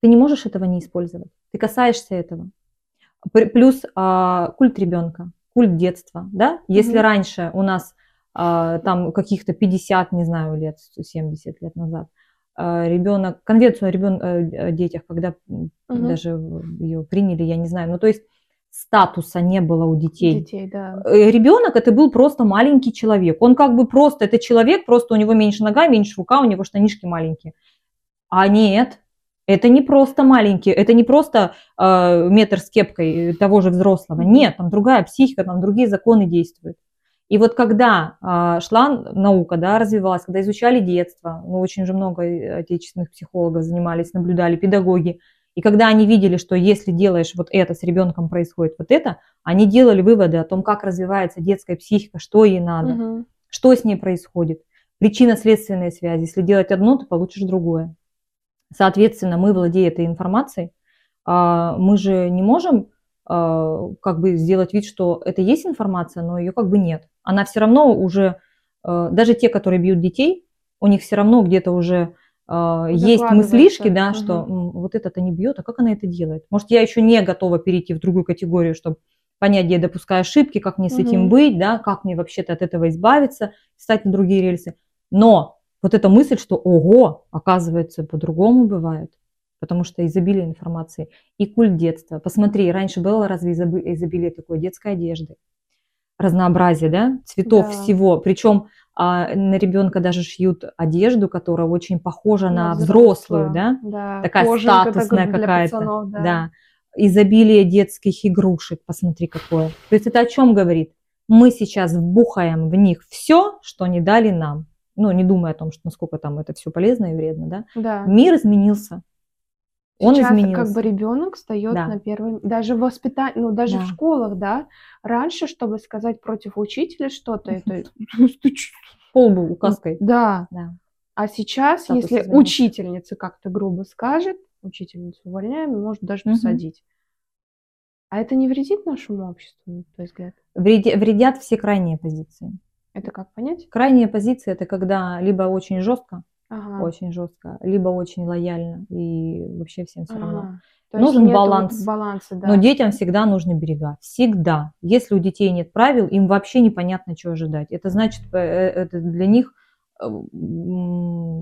Speaker 2: ты не можешь этого не использовать. Ты касаешься этого. Плюс а, культ ребенка, культ детства, да? Если
Speaker 1: Мгм.
Speaker 2: раньше у нас а, там каких-то 50, не знаю, лет, 70 лет назад, ребенок, конвенцию о, ребен, детях, когда
Speaker 1: Мгм.
Speaker 2: даже ее приняли, я не знаю, ну то есть статуса не было у детей.
Speaker 1: Детей, да.
Speaker 2: Ребенок это был просто маленький человек. Он как бы просто, это человек, просто у него меньше нога, меньше рука, у него штанишки маленькие. А нет, это не просто маленький, это не просто э, метр с кепкой того же взрослого. Нет, там другая психика, там другие законы действуют. И вот когда э, шла наука, да, развивалась, когда изучали детство, ну, очень же много отечественных психологов занимались, наблюдали, педагоги, и когда они видели, что если делаешь вот это, с ребенком происходит вот это, они делали выводы о том, как развивается детская психика, что ей надо,
Speaker 1: Мгм.
Speaker 2: что с ней происходит. Причинно-следственные связи. Если делать одно, то получишь другое. Соответственно, мы, владея этой информацией, а, мы же не можем а, как бы сделать вид, что это есть информация, но ее как бы нет. Она все равно уже, а, даже те, которые бьют детей, у них все равно где-то уже есть
Speaker 1: Закладывается.
Speaker 2: мыслишки, да, что
Speaker 1: Мгм.
Speaker 2: «М, вот это-то не бьет, а как она это делает? Может, я еще не готова перейти в другую категорию, чтобы понять, где я допускаю ошибки, как мне с этим
Speaker 1: Мгм.
Speaker 2: быть, да, как мне вообще-то от этого избавиться, встать на другие рельсы. Но вот эта мысль, что ого, оказывается, по-другому бывает, потому что изобилие информации и культ детства. Посмотри, раньше было разве изоби- изобилие такой детской одежды, разнообразие, да, цветов
Speaker 1: Да.
Speaker 2: всего. Причем а, на ребенка даже шьют одежду, которая очень похожа на,
Speaker 1: На
Speaker 2: взрослую, да,
Speaker 1: Да,
Speaker 2: такая
Speaker 1: кожанка
Speaker 2: статусная
Speaker 1: для
Speaker 2: какая-то.
Speaker 1: пацанов, да.
Speaker 2: да. Изобилие детских игрушек, посмотри какое. То есть это о чем говорит? Мы сейчас вбухаем в них все, что не дали нам. Ну, не думая о том, что насколько там это все полезно и вредно, да.
Speaker 1: Да.
Speaker 2: Мир изменился. Он
Speaker 1: Сейчас
Speaker 2: изменился.
Speaker 1: как бы ребенок встает
Speaker 2: Да.
Speaker 1: на первый, даже в воспитании, ну даже в
Speaker 2: Да.
Speaker 1: школах, да. Раньше, чтобы сказать против учителя что-то, это ты чё?
Speaker 2: Пол был указкой.
Speaker 1: Да.
Speaker 2: Да.
Speaker 1: А сейчас,
Speaker 2: Статус
Speaker 1: если
Speaker 2: изменился.
Speaker 1: учительница как-то грубо скажет, учительницу увольняем, может даже посадить. А это не вредит нашему обществу, на твой взгляд?
Speaker 2: Вреди- вредят все крайние позиции.
Speaker 1: Это как понять?
Speaker 2: Крайние позиции это когда либо очень жестко,
Speaker 1: Ага.
Speaker 2: очень жестко, либо очень лояльно и вообще всем все равно.
Speaker 1: ага. То
Speaker 2: Нужен баланс.
Speaker 1: баланса, да.
Speaker 2: Но детям всегда нужны берега. Всегда. Если у детей нет правил, им вообще непонятно, что ожидать. Это значит, э, э, это для них э,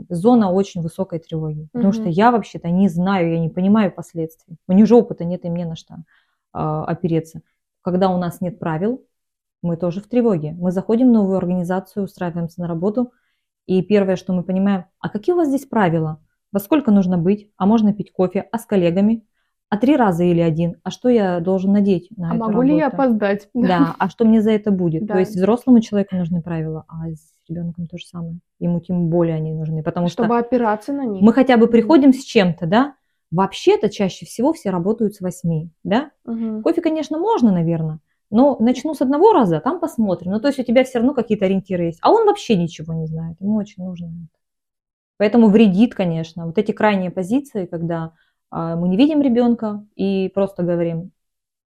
Speaker 2: зона очень высокой тревоги. Потому
Speaker 1: Мгм.
Speaker 2: что я вообще-то не знаю, я не понимаю последствий. У них же опыта нет, им не на что а, опереться. Когда у нас нет правил, мы тоже в тревоге. Мы заходим в новую организацию, устраиваемся на работу, и первое, что мы понимаем, а какие у вас здесь правила? Во сколько нужно быть? А можно пить кофе? А с коллегами? А три раза или один? А что я должен надеть на
Speaker 1: А
Speaker 2: эту
Speaker 1: могу ли я опоздать?
Speaker 2: Да, а что мне за это будет?
Speaker 1: Да.
Speaker 2: То есть взрослому человеку нужны правила, а с ребенком то же самое. Ему тем более они нужны, потому что
Speaker 1: Чтобы опираться на них.
Speaker 2: мы хотя бы приходим с чем-то, да? Вообще-то чаще всего все работают с 8, да?
Speaker 1: Мгм.
Speaker 2: Кофе, конечно, можно, наверное, Ну, начну с одного раза, там посмотрим. Ну, то есть у тебя все равно какие-то ориентиры есть. А он вообще ничего не знает, ему очень нужно это. Поэтому вредит, конечно, вот эти крайние позиции, когда а, мы не видим ребенка и просто говорим,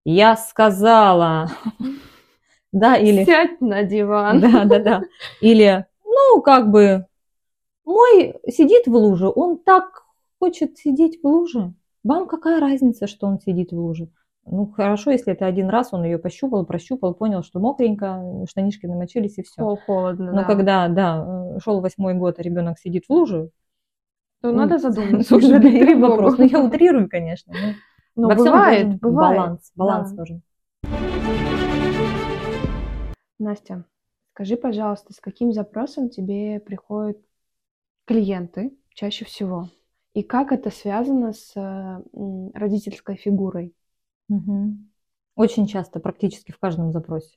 Speaker 2: я сказала,
Speaker 1: да, или... Сядь на диван.
Speaker 2: Да, да, да. Или, ну, как бы, мой сидит в луже, он так хочет сидеть в луже. Вам какая разница, что он сидит в луже? Ну, хорошо, если это один раз он ее пощупал, прощупал, понял, что мокренько, штанишки намочились и все.
Speaker 1: О, холодно,
Speaker 2: Но да. когда, да, шел восьмой год, а ребенок сидит в луже,
Speaker 1: то ну, надо задуматься.
Speaker 2: Слушай, задай вопрос. Ну, я утрирую, конечно.
Speaker 1: Но, но бывает, бывает.
Speaker 2: Баланс, баланс да. нужен.
Speaker 1: Настя, скажи, пожалуйста, с каким запросом тебе приходят клиенты чаще всего? И как это связано с родительской фигурой?
Speaker 2: Угу. Очень часто, практически в каждом запросе.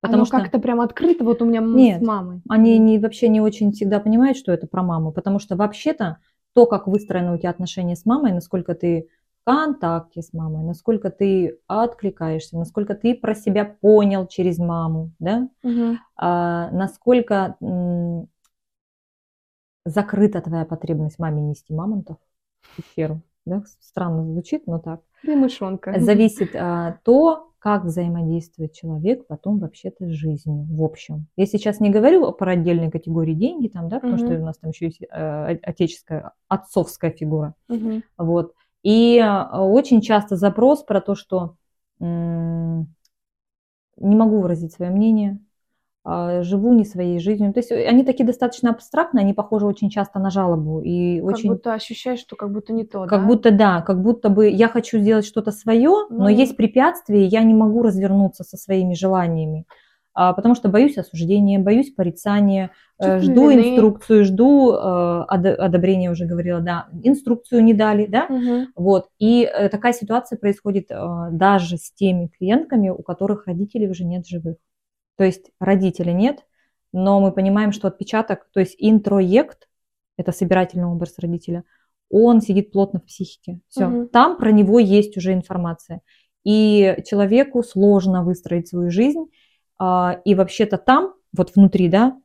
Speaker 1: Потому Оно что как-то прям открыто, вот у меня Нет, с мамой.
Speaker 2: Они не, вообще не очень всегда понимают, что это про маму, потому что вообще-то то, как выстроены у тебя отношения с мамой, насколько ты в контакте с мамой, насколько ты откликаешься, насколько ты про себя понял через маму, да, угу. а, насколько м- закрыта твоя потребность маме нести мамонтов в пещеру. Да? Странно звучит, но так.
Speaker 1: Ты мышонка.
Speaker 2: Зависит а, то, как взаимодействует человек потом вообще-то с жизнью в общем. Я сейчас не говорю про отдельные категории деньги, там, да, потому угу. что у нас там еще есть э, отеческая, отцовская фигура. Угу. Вот. И э, очень часто запрос про то, что э, не могу выразить свое мнение, а, живу не своей жизнью. То есть э, они такие достаточно абстрактные, они похожи очень часто на жалобу. И
Speaker 1: как
Speaker 2: очень...
Speaker 1: будто ощущаешь, что как будто не то,
Speaker 2: Как
Speaker 1: да?
Speaker 2: будто да, как будто бы я хочу сделать что-то свое, ну... но есть препятствия, и я не могу развернуться со своими желаниями. А, потому что боюсь осуждения, боюсь порицания, э, Чувство жду вины. инструкцию, жду э, одобрения, уже говорила, да, инструкцию не дали, да, угу. вот. И такая ситуация происходит даже с теми клиентками, у которых родителей уже нет живых. То есть родителя нет, но мы понимаем, что отпечаток, то есть интроект, это собирательный образ родителя, он сидит плотно в психике. Все, угу. там про него есть уже информация. И человеку сложно выстроить свою жизнь. А, и вообще-то там, вот внутри, да,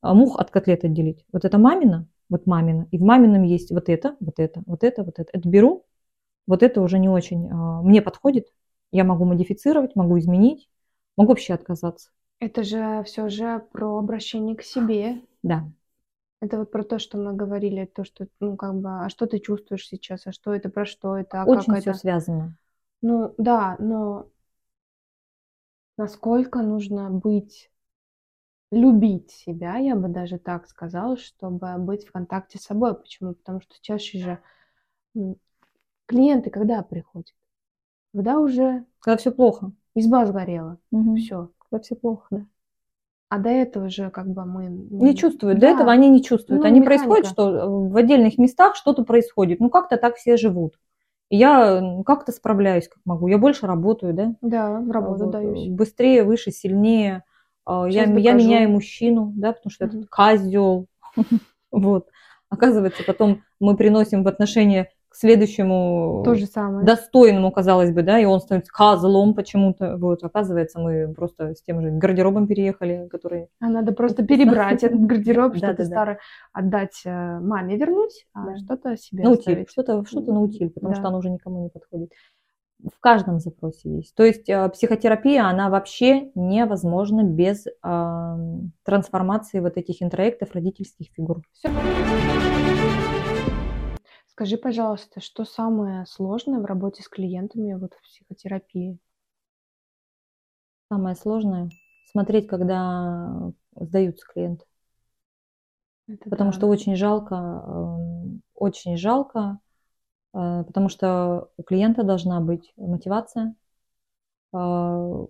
Speaker 2: а, мух от котлет отделить. Вот это мамина, вот мамина. И в мамином есть вот это, вот это, вот это, вот это. Это беру, вот это уже не очень а, мне подходит. Я могу модифицировать, могу изменить, могу вообще отказаться.
Speaker 1: Это же все же про обращение к себе.
Speaker 2: Да.
Speaker 1: Это вот про то, что мы говорили, то, что, ну, как бы, а что ты чувствуешь сейчас, а что это, про что это, а
Speaker 2: Очень
Speaker 1: как
Speaker 2: все
Speaker 1: это.
Speaker 2: связано.
Speaker 1: Ну, да, но насколько нужно быть, любить себя, я бы даже так сказала, чтобы быть в контакте с собой. Почему? Потому что чаще же клиенты когда приходят? Когда уже
Speaker 2: Когда все плохо.
Speaker 1: изба сгорела.
Speaker 2: Угу.
Speaker 1: Все
Speaker 2: когда все плохо, да.
Speaker 1: А до этого же как бы мы...
Speaker 2: Не чувствуют, да. до этого они не чувствуют. Ну, они механика. происходят, что э, в отдельных местах что-то происходит. Ну, как-то так все живут. И я как-то справляюсь, как могу. Я больше работаю, да?
Speaker 1: Да, в работу вот. даюсь.
Speaker 2: Быстрее, выше, сильнее. А, я, я меняю мужчину, да, потому что угу. это козел. Вот. Оказывается, потом мы приносим в отношения к следующему
Speaker 1: То же самое.
Speaker 2: достойному, казалось бы, да, и он становится козлом почему-то. Вот, оказывается, мы просто с тем же гардеробом переехали, который...
Speaker 1: А надо просто перебрать этот гардероб, что-то старое отдать э, маме вернуть, а что-то себе
Speaker 2: На утиль, что-то что на утиль, потому что оно уже никому не подходит. В каждом запросе есть. То есть э, психотерапия, она вообще невозможна без трансформации вот этих интроектов родительских фигур. Все.
Speaker 1: Скажи, пожалуйста, что самое сложное в работе с клиентами вот в психотерапии?
Speaker 2: Самое сложное смотреть, когда сдаются клиенты. Это потому да. что очень жалко, эм, очень жалко, э, потому что у клиента должна быть мотивация, э,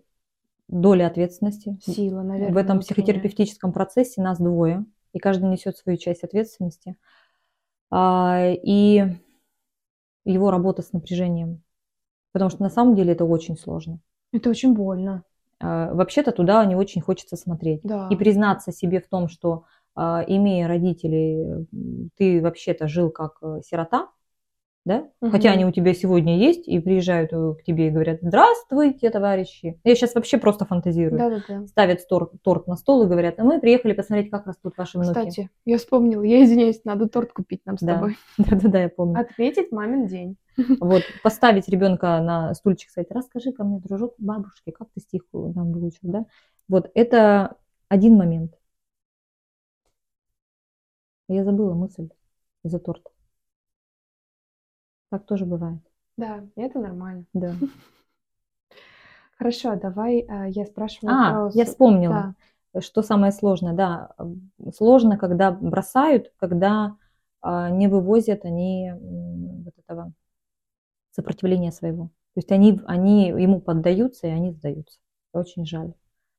Speaker 2: доля ответственности.
Speaker 1: Сила, наверное.
Speaker 2: В этом психотерапевтическом процессе нас двое, и каждый несет свою часть ответственности. А, и его работа с напряжением. Потому что на самом деле это очень сложно.
Speaker 1: Это очень больно.
Speaker 2: А, вообще-то туда не очень хочется смотреть.
Speaker 1: Да.
Speaker 2: И признаться себе в том, что а, имея родителей, ты вообще-то жил как э, сирота, да? Хотя
Speaker 1: Мгм.
Speaker 2: они у тебя сегодня есть и приезжают э, к тебе и говорят, здравствуйте, товарищи. Я сейчас вообще просто фантазирую.
Speaker 1: Да-да-да.
Speaker 2: Ставят торт, торт на стол и говорят, а мы приехали посмотреть, как растут ваши внуки.
Speaker 1: Кстати, я вспомнила, я извиняюсь, надо торт купить нам с
Speaker 2: Да.
Speaker 1: тобой.
Speaker 2: Да-да-да, я помню.
Speaker 1: Отметить мамин день.
Speaker 2: Вот, поставить ребенка на стульчик, сказать, расскажи ко мне, дружок бабушки, как ты стих нам выучил, да? Вот, это один момент. Я забыла мысль из-за торта. Так тоже бывает,
Speaker 1: Да, это нормально.
Speaker 2: да.
Speaker 1: Хорошо, давай а, я спрашиваю
Speaker 2: А,
Speaker 1: вопрос.
Speaker 2: я вспомнила,
Speaker 1: Да.
Speaker 2: что самое сложное, да. Сложно, когда бросают, когда а, не вывозят они вот этого сопротивления своего. То есть они, они ему поддаются, и они сдаются. Очень жаль.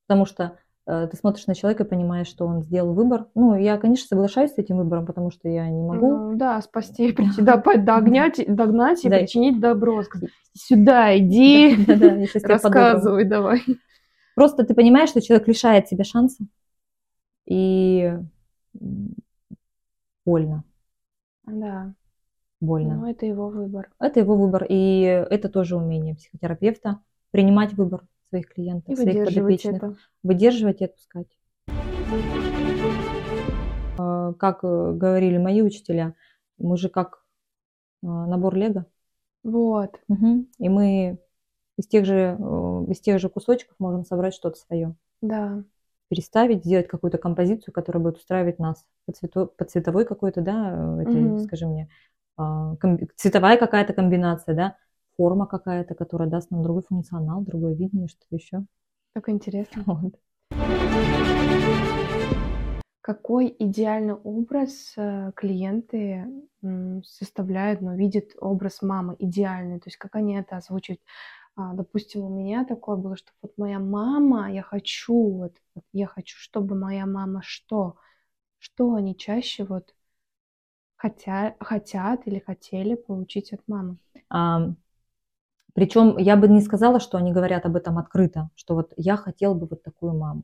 Speaker 2: Потому что э, ты смотришь на человека и понимаешь, что он сделал выбор. Ну, я, конечно, соглашаюсь с этим выбором, потому что я не могу.
Speaker 1: Ну да, спасти, прийти, да, догнать, догнать и
Speaker 2: Да.
Speaker 1: причинить добро. Сказать, Сюда иди, рассказывай давай.
Speaker 2: Просто ты понимаешь, что человек лишает себя шанса, и больно,
Speaker 1: Да,
Speaker 2: больно.
Speaker 1: ну это его выбор.
Speaker 2: Это его выбор, и это тоже умение психотерапевта принимать выбор своих клиентов,
Speaker 1: И
Speaker 2: своих подопечных,
Speaker 1: это.
Speaker 2: выдерживать и отпускать. А, Как э, говорили мои учителя, мы же как а, набор лего,
Speaker 1: Вот,
Speaker 2: Мгм. и мы из тех же э, из тех же кусочков можем собрать что-то свое.
Speaker 1: да.
Speaker 2: переставить, сделать какую-то композицию, которая будет устраивать нас по, цвету- по цветовой какой-то, да, э, этой,
Speaker 1: Мгм.
Speaker 2: скажи мне, а, цветовая какая-то комбинация, да, форма какая-то, которая даст нам другой функционал, другое видение, что-то еще.
Speaker 1: Так интересно.
Speaker 2: Вот.
Speaker 1: Какой идеальный образ э, клиенты составляют, но видят образ мамы идеальный? То есть как они это озвучивают? А, допустим, у меня такое было, что вот моя мама, я хочу, вот, вот я хочу, чтобы моя мама что? Что они чаще вот хотя, хотят или хотели получить от мамы?
Speaker 2: Причем я бы не сказала, что они говорят об этом открыто, что вот я хотел бы вот такую маму.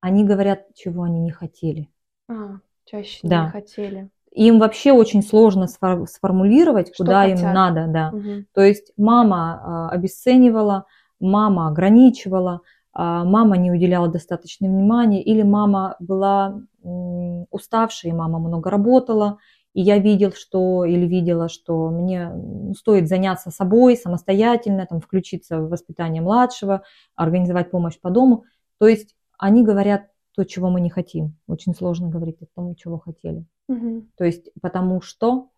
Speaker 2: Они говорят, чего они не хотели.
Speaker 1: А, чаще
Speaker 2: Да.
Speaker 1: не хотели.
Speaker 2: Им вообще очень сложно сфор- сформулировать,
Speaker 1: Что
Speaker 2: куда им
Speaker 1: хотят.
Speaker 2: надо, да.
Speaker 1: Мгм.
Speaker 2: То есть мама а, обесценивала, мама ограничивала, а, мама не уделяла достаточно внимания, или мама была и мама много работала, и я видел, что, или видела, что мне стоит заняться собой самостоятельно, там, включиться в воспитание младшего, организовать помощь по дому. То есть они говорят то, чего мы не хотим. Очень сложно говорить о том, чего хотели.
Speaker 1: Мгм.
Speaker 2: То есть потому что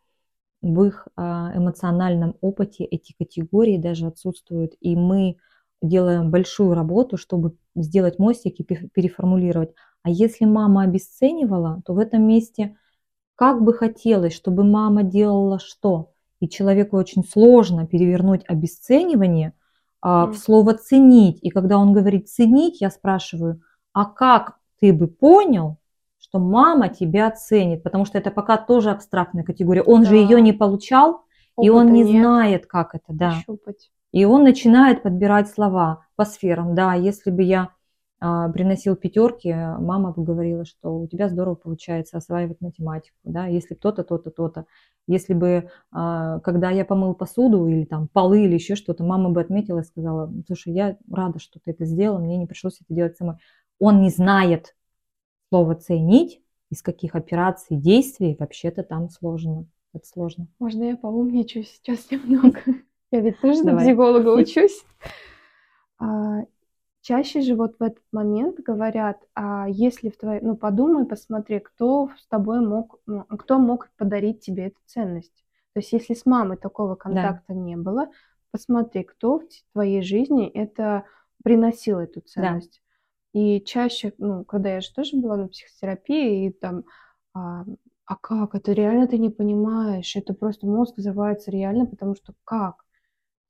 Speaker 2: в их а, эмоциональном опыте эти категории даже отсутствуют, и мы делаем большую работу, чтобы сделать мостик и пе- переформулировать. А если мама обесценивала, то в этом месте как бы хотелось, чтобы мама делала что? И человеку очень сложно перевернуть обесценивание а, в
Speaker 1: Мгм.
Speaker 2: слово ценить. И когда он говорит ценить, я спрашиваю, а как ты бы понял, что мама тебя ценит? Потому что это пока тоже абстрактная категория. Он же
Speaker 1: Да.
Speaker 2: ее не получал, и он
Speaker 1: Опыта
Speaker 2: не
Speaker 1: нет,
Speaker 2: знает, как это, да.
Speaker 1: пощупать.
Speaker 2: И он начинает подбирать слова по сферам. Да, если бы я приносил пятерки, мама бы говорила, что у тебя здорово получается осваивать математику, да, если то-то, то-то, то-то. Если бы, а, когда я помыл посуду или там полы или еще что-то, мама бы отметила и сказала, слушай, я рада, что ты это сделала, мне не пришлось это делать самой. Он не знает слово ценить, из каких операций, действий, вообще-то там сложно. Это сложно.
Speaker 1: Можно я поумничаю сейчас немного? Я ведь тоже на психолога учусь. Чаще же вот в этот момент говорят, а если в твоей, ну подумай, посмотри, кто с тобой мог, ну, кто мог подарить тебе эту ценность. То есть если с мамой такого контакта не было, посмотри, кто в твоей жизни это приносил эту ценность. И чаще, ну, когда я же тоже была на психотерапии, и там, а, а как, это реально ты не понимаешь, это просто мозг взрывается реально, потому что как?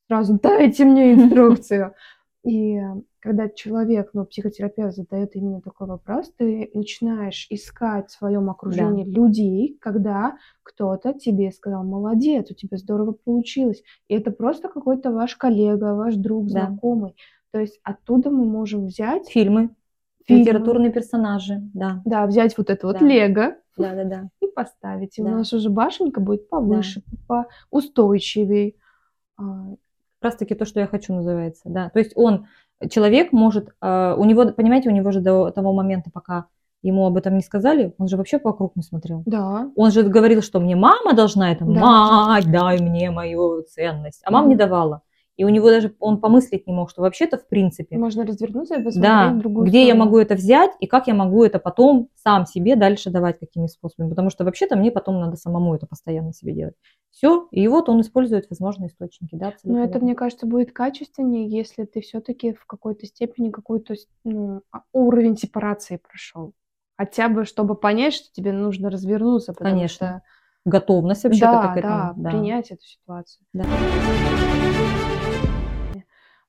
Speaker 1: Сразу дайте мне инструкцию. И когда человек, ну, психотерапевт задает именно такой вопрос, ты начинаешь искать в своем окружении людей, когда кто-то тебе сказал, молодец, у тебя здорово получилось. И это просто какой-то ваш коллега, ваш друг,
Speaker 2: Да.
Speaker 1: знакомый. То есть оттуда мы можем взять
Speaker 2: Фильмы.
Speaker 1: фильмы.
Speaker 2: Литературные персонажи, да.
Speaker 1: Да, взять вот это вот
Speaker 2: Да.
Speaker 1: лего
Speaker 2: Да, да, да.
Speaker 1: и поставить. И у
Speaker 2: Да.
Speaker 1: нас уже башенка будет повыше, поустойчивее. А,
Speaker 2: Как раз таки то, что я хочу, называется, да. То есть он, человек может, э, у него, понимаете, у него же до того момента, пока ему об этом не сказали, он же вообще вокруг не смотрел.
Speaker 1: Да,
Speaker 2: Он же говорил, что мне мама должна это,
Speaker 1: Да.
Speaker 2: мать, дай мне мою ценность. А мама не
Speaker 1: Мгм.
Speaker 2: давала. И у него даже, он помыслить не мог, что вообще-то, в принципе,
Speaker 1: можно развернуться и посмотреть
Speaker 2: да,
Speaker 1: другую
Speaker 2: где я
Speaker 1: сторону.
Speaker 2: могу это взять и как я могу это потом сам себе дальше давать, какими способами. Потому что вообще-то мне потом надо самому это постоянно себе делать. Все, и вот он использует возможные источники, да, абсолютно
Speaker 1: Но это, мне кажется, будет качественнее, если ты все-таки в какой-то степени какой-то ну, а- уровень сепарации прошел. Хотя бы, чтобы понять, что тебе нужно развернуться, потому
Speaker 2: Конечно.
Speaker 1: что
Speaker 2: Готовность вообще-то
Speaker 1: да,
Speaker 2: к этому.
Speaker 1: да,
Speaker 2: да.
Speaker 1: принять эту ситуацию.
Speaker 2: Да.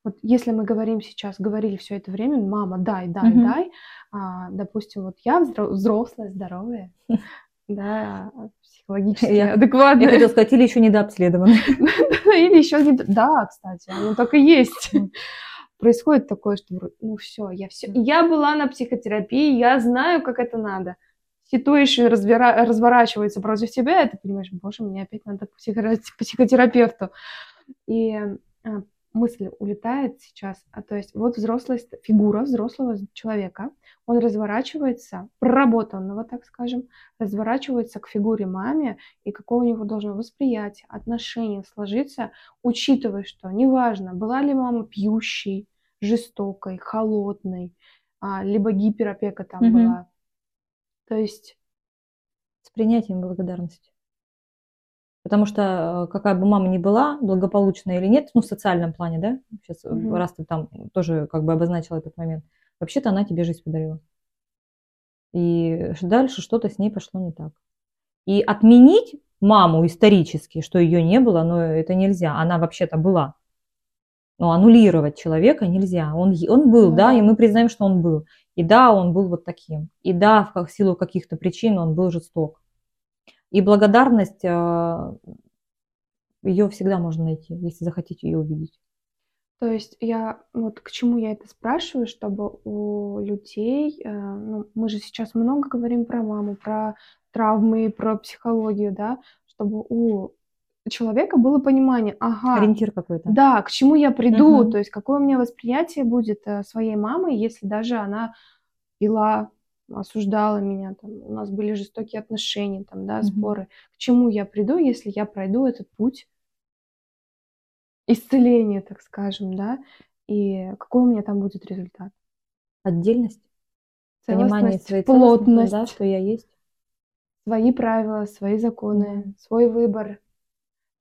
Speaker 1: Вот если мы говорим сейчас, говорили все это время, мама, дай, дай,
Speaker 2: Мгм.
Speaker 1: дай, а, допустим, вот я взро- взрослая, здоровая, да, психологически
Speaker 2: Я-
Speaker 1: адекватная.
Speaker 2: Я хотела сказать, или еще недообследованный.
Speaker 1: Или еще не... Да, кстати, оно так и есть. Происходит такое, что ну все, я все, я была на психотерапии, я знаю, как это надо. Ситуация развера- разворачивается против тебя, и ты понимаешь, боже, мне опять надо к психотерапевту. И а, мысль улетает сейчас, а то есть вот взрослая ст- фигура взрослого человека, он разворачивается, проработанного, так скажем, разворачивается к фигуре маме, и какое у него должно восприятие, отношение сложиться, учитывая, что неважно, была ли мама пьющей, жестокой, холодной, а, либо гиперопека там
Speaker 2: Мгм.
Speaker 1: была. То есть,
Speaker 2: С принятием благодарности. Потому что э, какая бы мама ни была, благополучная или нет, ну, в социальном плане, да, сейчас, э,
Speaker 1: Мгм.
Speaker 2: раз ты там тоже как бы обозначила этот момент, вообще-то она тебе жизнь подарила. И дальше что-то с ней пошло не так. И отменить маму исторически, что ее не было, но это нельзя. Она вообще-то была. Но аннулировать человека нельзя. Он, он был,
Speaker 1: Ну
Speaker 2: да, и мы признаем, что он был. И да, он был вот таким. И да, в силу каких-то причин он был жесток. И благодарность, ее всегда можно найти, если захотите ее увидеть.
Speaker 1: то есть я вот к чему я это спрашиваю, чтобы у людей, э, ну, мы же сейчас много говорим про маму, про травмы, про психологию, да, чтобы у человека было понимание, ага,
Speaker 2: Ориентир какой-то.
Speaker 1: Да, к чему я приду,
Speaker 2: Мгм.
Speaker 1: то есть какое у меня восприятие будет э, своей мамы, если даже она пила, осуждала меня, там, у нас были жестокие отношения, там, да,
Speaker 2: Мгм.
Speaker 1: споры. К чему я приду, если я пройду этот путь исцеления, так скажем, да, и какой у меня там будет результат?
Speaker 2: Отдельность, понимание своей
Speaker 1: плотность,
Speaker 2: да, что я есть.
Speaker 1: свои правила, свои законы,
Speaker 2: Да.
Speaker 1: свой выбор.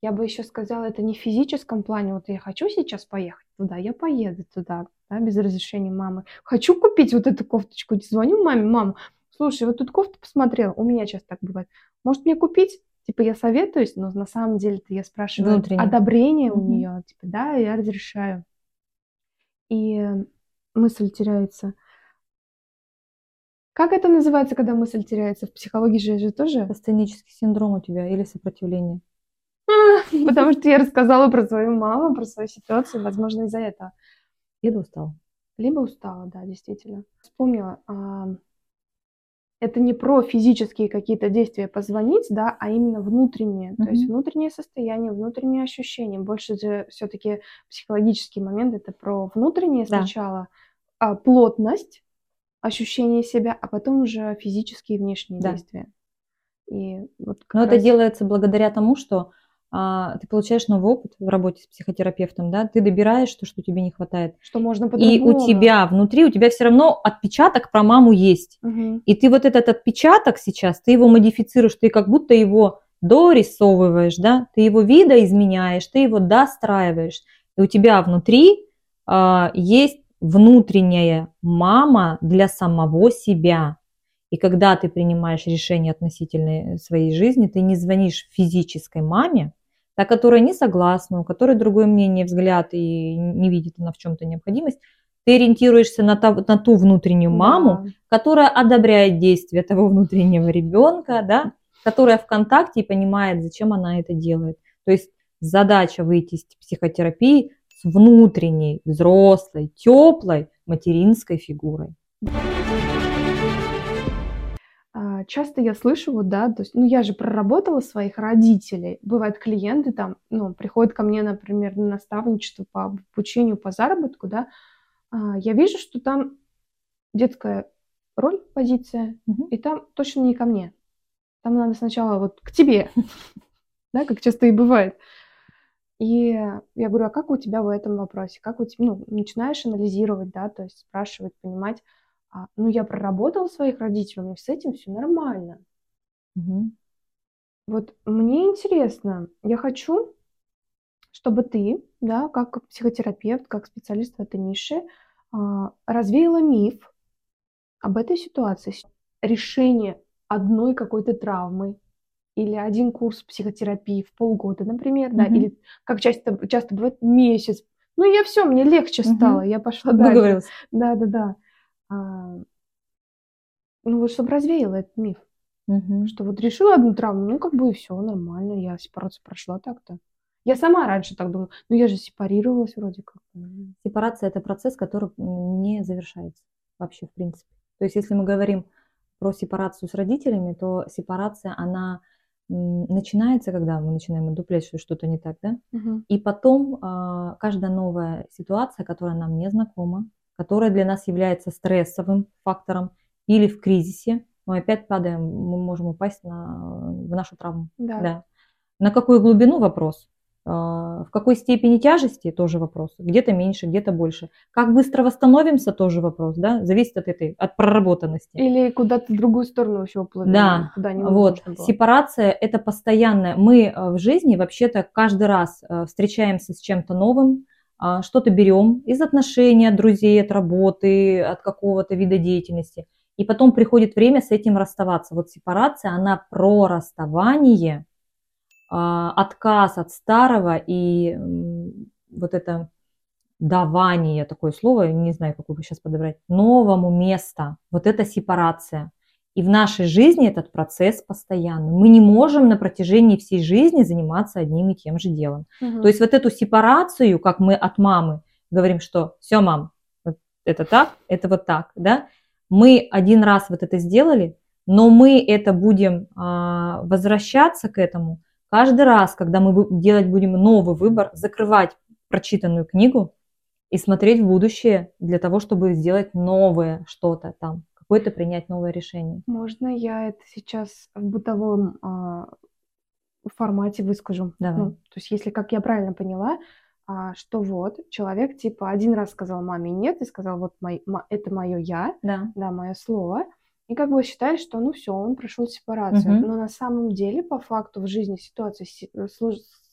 Speaker 1: Я бы еще сказала, это не в физическом плане. Вот я хочу сейчас поехать туда, я поеду туда, да, без разрешения мамы. Хочу купить вот эту кофточку. Звоню маме, мам, слушай, вот тут кофту посмотрела. У меня сейчас так бывает. Может мне купить? Типа я советуюсь, но на самом деле-то я спрашиваю
Speaker 2: Внутренне.
Speaker 1: одобрение у
Speaker 2: Мгм.
Speaker 1: нее. Типа да, я разрешаю. И мысль теряется. Как это называется, когда мысль теряется? В психологии же же тоже
Speaker 2: Астенический синдром у тебя или сопротивление.
Speaker 1: Потому что я рассказала про свою маму, про свою ситуацию, возможно, из-за этого.
Speaker 2: Или устал.
Speaker 1: Либо устала, да, действительно. Вспомнила, а, это не про физические какие-то действия позвонить, да, а именно внутреннее. То есть внутреннее состояние, внутренние ощущения. Больше же все-таки психологический момент это про внутреннее
Speaker 2: Да.
Speaker 1: сначала, а, плотность, ощущение себя, а потом уже физические и внешние
Speaker 2: Да.
Speaker 1: действия. И вот
Speaker 2: Но это
Speaker 1: раз-
Speaker 2: делается благодаря тому, что ты получаешь новый опыт в работе с психотерапевтом, да, ты добираешь то, что тебе не хватает.
Speaker 1: что можно
Speaker 2: И у тебя внутри, у тебя все равно отпечаток про маму есть.
Speaker 1: Мгм.
Speaker 2: И ты вот этот отпечаток сейчас, ты его модифицируешь, ты как будто его дорисовываешь, да, ты его видоизменяешь, ты его достраиваешь. И у тебя внутри а, есть внутренняя мама для самого себя. И когда ты принимаешь решение относительно своей жизни, ты не звонишь физической маме, та, которая не согласна, у которой другое мнение, взгляд и не видит она в чем-то необходимость, ты ориентируешься на, та- на ту внутреннюю маму,
Speaker 1: Да.
Speaker 2: которая одобряет действия того внутреннего ребенка, да, которая в контакте и понимает, зачем она это делает. То есть задача выйти из психотерапии с внутренней, взрослой, теплой материнской фигурой.
Speaker 1: А, часто я слышу, вот, да, то есть, ну, я же проработала своих родителей. Бывают клиенты там, ну, приходят ко мне, например, на наставничество по обучению, по заработку, да, а, я вижу, что там детская роль, позиция,
Speaker 2: Мгм.
Speaker 1: и там точно не ко мне. Там надо сначала вот к тебе, да, как часто и бывает. И я говорю, а как у тебя в этом вопросе? Как у тебя, ну, начинаешь анализировать, да, то есть спрашивать, понимать, ну, я проработала своих родителей, у меня с этим все нормально.
Speaker 2: Мгм.
Speaker 1: Вот мне интересно, я хочу, чтобы ты, да, как психотерапевт, как специалист в этой нише, а, развеяла миф об этой ситуации. Решение одной какой-то травмы или один курс психотерапии в полгода, например, да,
Speaker 2: Мгм.
Speaker 1: или как часто, часто бывает месяц. Ну, я все, мне легче
Speaker 2: Мгм.
Speaker 1: стало, я пошла дальше.
Speaker 2: Выговорилась.
Speaker 1: Да-да-да. А, Ну, вот чтобы развеяла этот миф.
Speaker 2: Мгм.
Speaker 1: Что вот решила одну травму, ну, как бы и все нормально, я сепарацию прошла так-то. Я сама раньше так думала, ну, я же сепарировалась вроде как.
Speaker 2: Сепарация – это процесс, который не завершается вообще, в принципе. То есть, если мы говорим про сепарацию с родителями, то сепарация, она начинается, когда мы начинаем одуплять, что что-то не так, да?
Speaker 1: Мгм.
Speaker 2: И потом а, каждая новая ситуация, которая нам не знакома, которая для нас является стрессовым фактором или в кризисе, мы опять падаем, мы можем упасть на, в нашу травму.
Speaker 1: Да.
Speaker 2: Да. На какую глубину вопрос? А, В какой степени тяжести тоже вопрос. Где-то меньше, где-то больше. Как быстро восстановимся тоже вопрос, да? Зависит от этой, от проработанности.
Speaker 1: Или куда-то в другую сторону вообще уплыли.
Speaker 2: Да,
Speaker 1: Куда
Speaker 2: вот. Сепарация – это постоянное. Мы э, в жизни вообще-то каждый раз э, встречаемся с чем-то новым, что-то берем из отношений, от друзей, от работы, от какого-то вида деятельности. И потом приходит время с этим расставаться. Вот сепарация, она про расставание, а, отказ от старого и вот это давание, такое слово, не знаю, какое сейчас подобрать, новому места. Вот это сепарация. И в нашей жизни этот процесс постоянный. Мы не можем на протяжении всей жизни заниматься одним и тем же делом.
Speaker 1: Мгм.
Speaker 2: То есть вот эту сепарацию, как мы от мамы говорим, что все, мам, вот это так, это вот так, да, мы один раз вот это сделали, но мы это будем а, возвращаться к этому каждый раз, когда мы делать будем новый выбор, закрывать прочитанную книгу и смотреть в будущее для того, чтобы сделать новое что-то там, какое-то принять новое решение.
Speaker 1: Можно я это сейчас в бытовом а, формате выскажу?
Speaker 2: Давай.
Speaker 1: Ну, то есть, если, как я правильно поняла, а, что вот человек типа один раз сказал маме нет и сказал вот мой, это мое я,
Speaker 2: Да.
Speaker 1: да, мое слово, и как бы считает, что ну все, он прошел сепарацию.
Speaker 2: Мгм.
Speaker 1: Но на самом деле, по факту, в жизни ситуации си- э,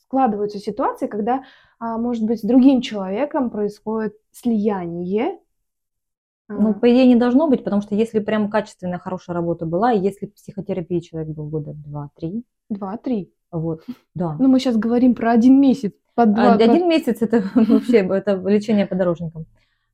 Speaker 1: складываются ситуации, когда, а, может быть, с другим человеком происходит слияние.
Speaker 2: Ну, по идее, не должно быть, потому что если прям качественная, хорошая работа была, и если психотерапии человек был года два-три,
Speaker 1: Два-три.
Speaker 2: вот, да.
Speaker 1: Ну, мы сейчас говорим про один месяц. По два,
Speaker 2: А
Speaker 1: по-
Speaker 2: Один месяц это вообще это лечение подорожникам.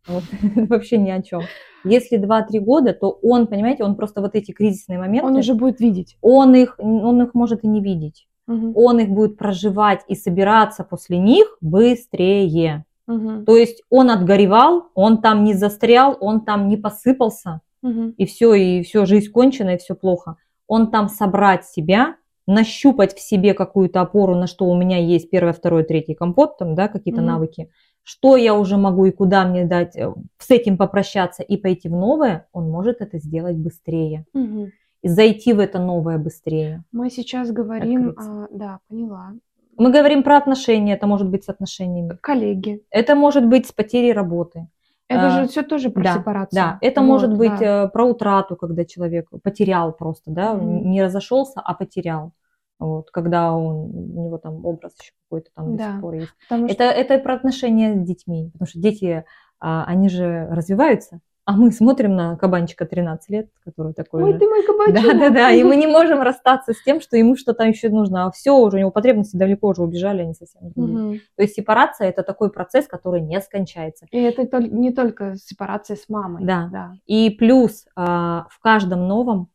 Speaker 2: Вот, это вообще ни о чем. Если 2-3 года, то он, понимаете, он просто вот эти кризисные моменты,
Speaker 1: Он уже будет видеть.
Speaker 2: он их, он их может и не видеть.
Speaker 1: Мгм.
Speaker 2: Он их будет проживать и собираться после них быстрее.
Speaker 1: Мгм.
Speaker 2: То есть он отгоревал, он там не застрял, он там не посыпался,
Speaker 1: Мгм.
Speaker 2: и все, и все, жизнь кончена, и все плохо. Он там собрать себя, нащупать в себе какую-то опору, на что у меня есть первое, второе, третий компот, там, да, какие-то
Speaker 1: Мгм.
Speaker 2: навыки, что я уже могу и куда мне дать, э, с этим попрощаться и пойти в новое, он может это сделать быстрее.
Speaker 1: Мгм.
Speaker 2: И зайти в это новое быстрее.
Speaker 1: Мы сейчас говорим,
Speaker 2: Открыться.
Speaker 1: а, да, поняла.
Speaker 2: Мы говорим про отношения, это может быть с отношениями.
Speaker 1: Коллеги.
Speaker 2: Это может быть с потерей работы.
Speaker 1: Это
Speaker 2: А,
Speaker 1: же все тоже про
Speaker 2: да,
Speaker 1: сепарацию.
Speaker 2: Да, это
Speaker 1: Вот,
Speaker 2: может быть
Speaker 1: да.
Speaker 2: э, про утрату, когда человек потерял просто, да,
Speaker 1: Мгм.
Speaker 2: не разошелся, а потерял. Вот, когда он, у него там образ еще какой-то там до
Speaker 1: Да.
Speaker 2: сих пор есть.
Speaker 1: Потому
Speaker 2: Это, это про отношения с детьми, потому что дети, а, они же развиваются, а мы смотрим на кабанчика 13 лет, который такой
Speaker 1: Ой,
Speaker 2: же.
Speaker 1: ты мой кабачок.
Speaker 2: Да, да, да, и мы не можем расстаться с тем, что ему что-то еще нужно, а все уже у него потребности далеко уже убежали, они совсем другие.
Speaker 1: Мгм.
Speaker 2: То есть сепарация это такой процесс, который не скончается.
Speaker 1: И это не только сепарация с мамой.
Speaker 2: Да.
Speaker 1: да.
Speaker 2: И плюс а, в каждом новом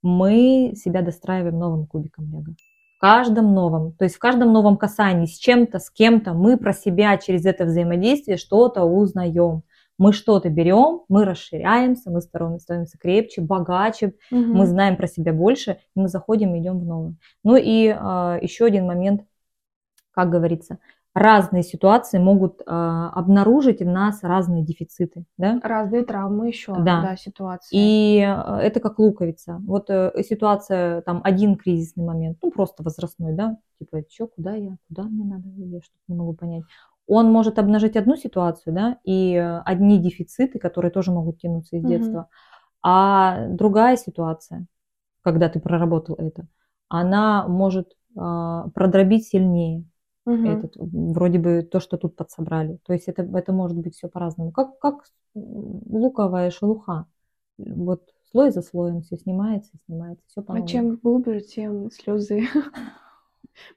Speaker 2: мы себя достраиваем новым кубиком лего. В каждом новом, то есть в каждом новом касании с чем-то, с кем-то мы про себя через это взаимодействие что-то узнаем. Мы что-то берем, мы расширяемся, мы становимся крепче, богаче, угу. мы знаем про себя больше, и мы заходим и идем в новое. Ну и а, еще один момент, как говорится, разные ситуации могут а, обнаружить в нас разные дефициты, да?
Speaker 1: Разные травмы еще,
Speaker 2: да,
Speaker 1: да ситуации.
Speaker 2: И а, это как луковица. Вот э, ситуация, там, один кризисный момент, ну, просто возрастной, да, типа, что, куда я, куда мне надо, я что-то не могу понять. Он может обнажить одну ситуацию, да, и одни дефициты, которые тоже могут тянуться из детства, угу. а другая ситуация, когда ты проработал это, она может а, продробить сильнее, угу. этот, вроде бы то, что тут подсобрали. То есть это, это может быть все по-разному. Как, как луковая шелуха. Вот слой за слоем все снимается, снимается, все по
Speaker 1: А чем глубже, тем слезы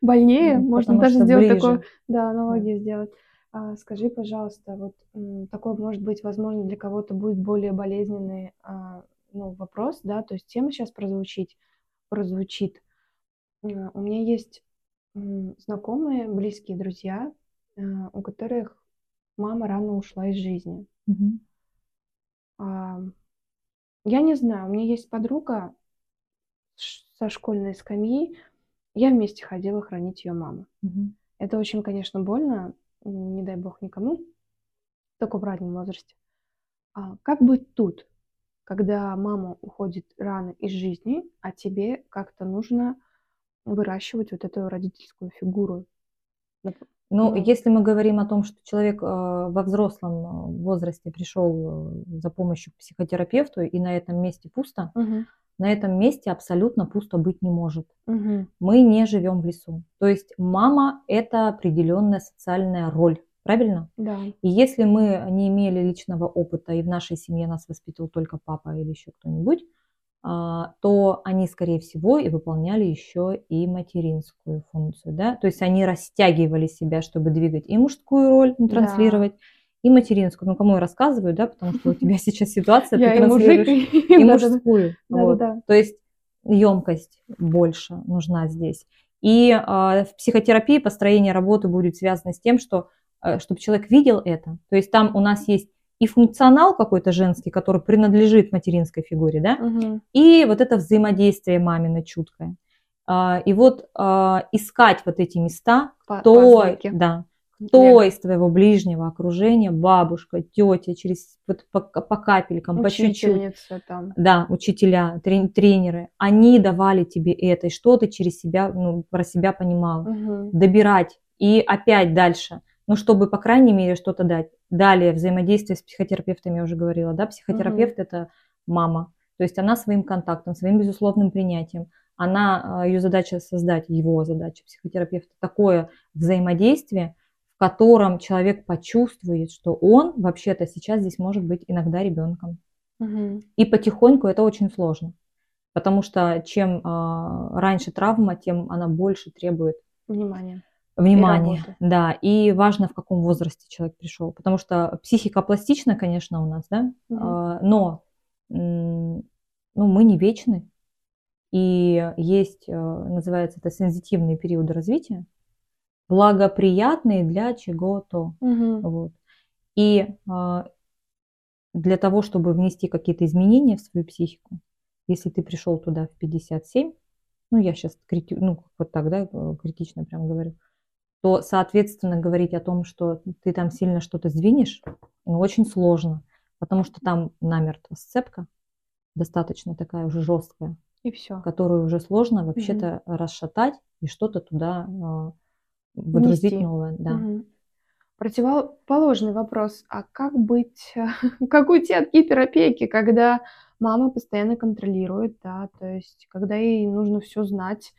Speaker 1: больнее. Ну, Можно даже сделать ближе. такое, да, аналогию да. сделать. А, скажи, пожалуйста, вот такой, может быть, возможно, для кого-то будет более болезненный а, ну, вопрос, да, то есть тема сейчас прозвучит, прозвучит. А, у меня есть знакомые, близкие друзья, э, у которых мама рано ушла из жизни. Угу. Я не знаю, у меня есть подруга со школьной скамьи, я вместе ходила хранить ее маму. Угу. Это очень, конечно, больно, не дай бог никому, только в раннем возрасте. А как быть тут, когда мама уходит рано из жизни, а тебе как-то нужно выращивать вот эту родительскую фигуру.
Speaker 2: Ну, ну, если мы говорим о том, что человек э, во взрослом э, возрасте пришел э, за помощью к психотерапевту, и на этом месте пусто, угу. На этом месте абсолютно пусто быть не может. Угу. Мы не живем в лесу. То есть мама это определенная социальная роль. Правильно?
Speaker 1: Да.
Speaker 2: И если мы не имели личного опыта, и в нашей семье нас воспитывал только папа или еще кто-нибудь, а, то они, скорее всего, и выполняли еще и материнскую функцию, да, то есть они растягивали себя, чтобы двигать и мужскую роль, ну, транслировать, да. И материнскую. Ну, кому я рассказываю, да, потому что у тебя сейчас ситуация, ты транслируешь и мужскую. То есть емкость больше нужна здесь. И в психотерапии построение работы будет связано с тем, что э, чтобы человек видел это. То есть там у нас есть и функционал какой-то женский, который принадлежит материнской фигуре, да, угу. и вот это взаимодействие мамино чуткое. А, и вот а, искать вот эти места, кто, да, кто из твоего ближнего окружения, бабушка, тетя, через вот по, по капелькам, по чуть-чуть, там. да, учителя, трен, тренеры, они давали тебе это, и что ты через себя, ну, про себя понимал, угу. добирать и опять дальше ну, чтобы, по крайней мере, что-то дать. Далее, взаимодействие с психотерапевтом, я уже говорила, да, психотерапевт угу. это мама, то есть она своим контактом, своим безусловным принятием, она, а, ее задача создать, его задача психотерапевта, такое взаимодействие, в котором человек почувствует, что он вообще-то сейчас здесь может быть иногда ребенком. Угу. И потихоньку это очень сложно, потому что чем э, раньше травма, тем она больше требует
Speaker 1: внимания
Speaker 2: внимание, и да, и важно, в каком возрасте человек пришел, потому что психика пластична, конечно, у нас, да, угу. но ну, мы не вечны, и есть, э, называется это сензитивные периоды развития, благоприятные для чего-то, угу. вот, и а, для того, чтобы внести какие-то изменения в свою психику, если ты пришел туда в 57, ну, я сейчас крити... ну, вот так, да, э, критично прям говорю, то, соответственно, говорить о том, что ты там сильно что-то сдвинешь, ну, очень сложно, потому что там намертво сцепка, достаточно такая уже жесткая,
Speaker 1: и все.
Speaker 2: которую уже сложно вообще-то угу. расшатать и что-то туда э, выдрузить Нести. новое. Да. Угу.
Speaker 1: Противоположный вопрос. А как быть, как уйти от гиперопеки, когда мама постоянно контролирует, да, то есть когда ей нужно все знать,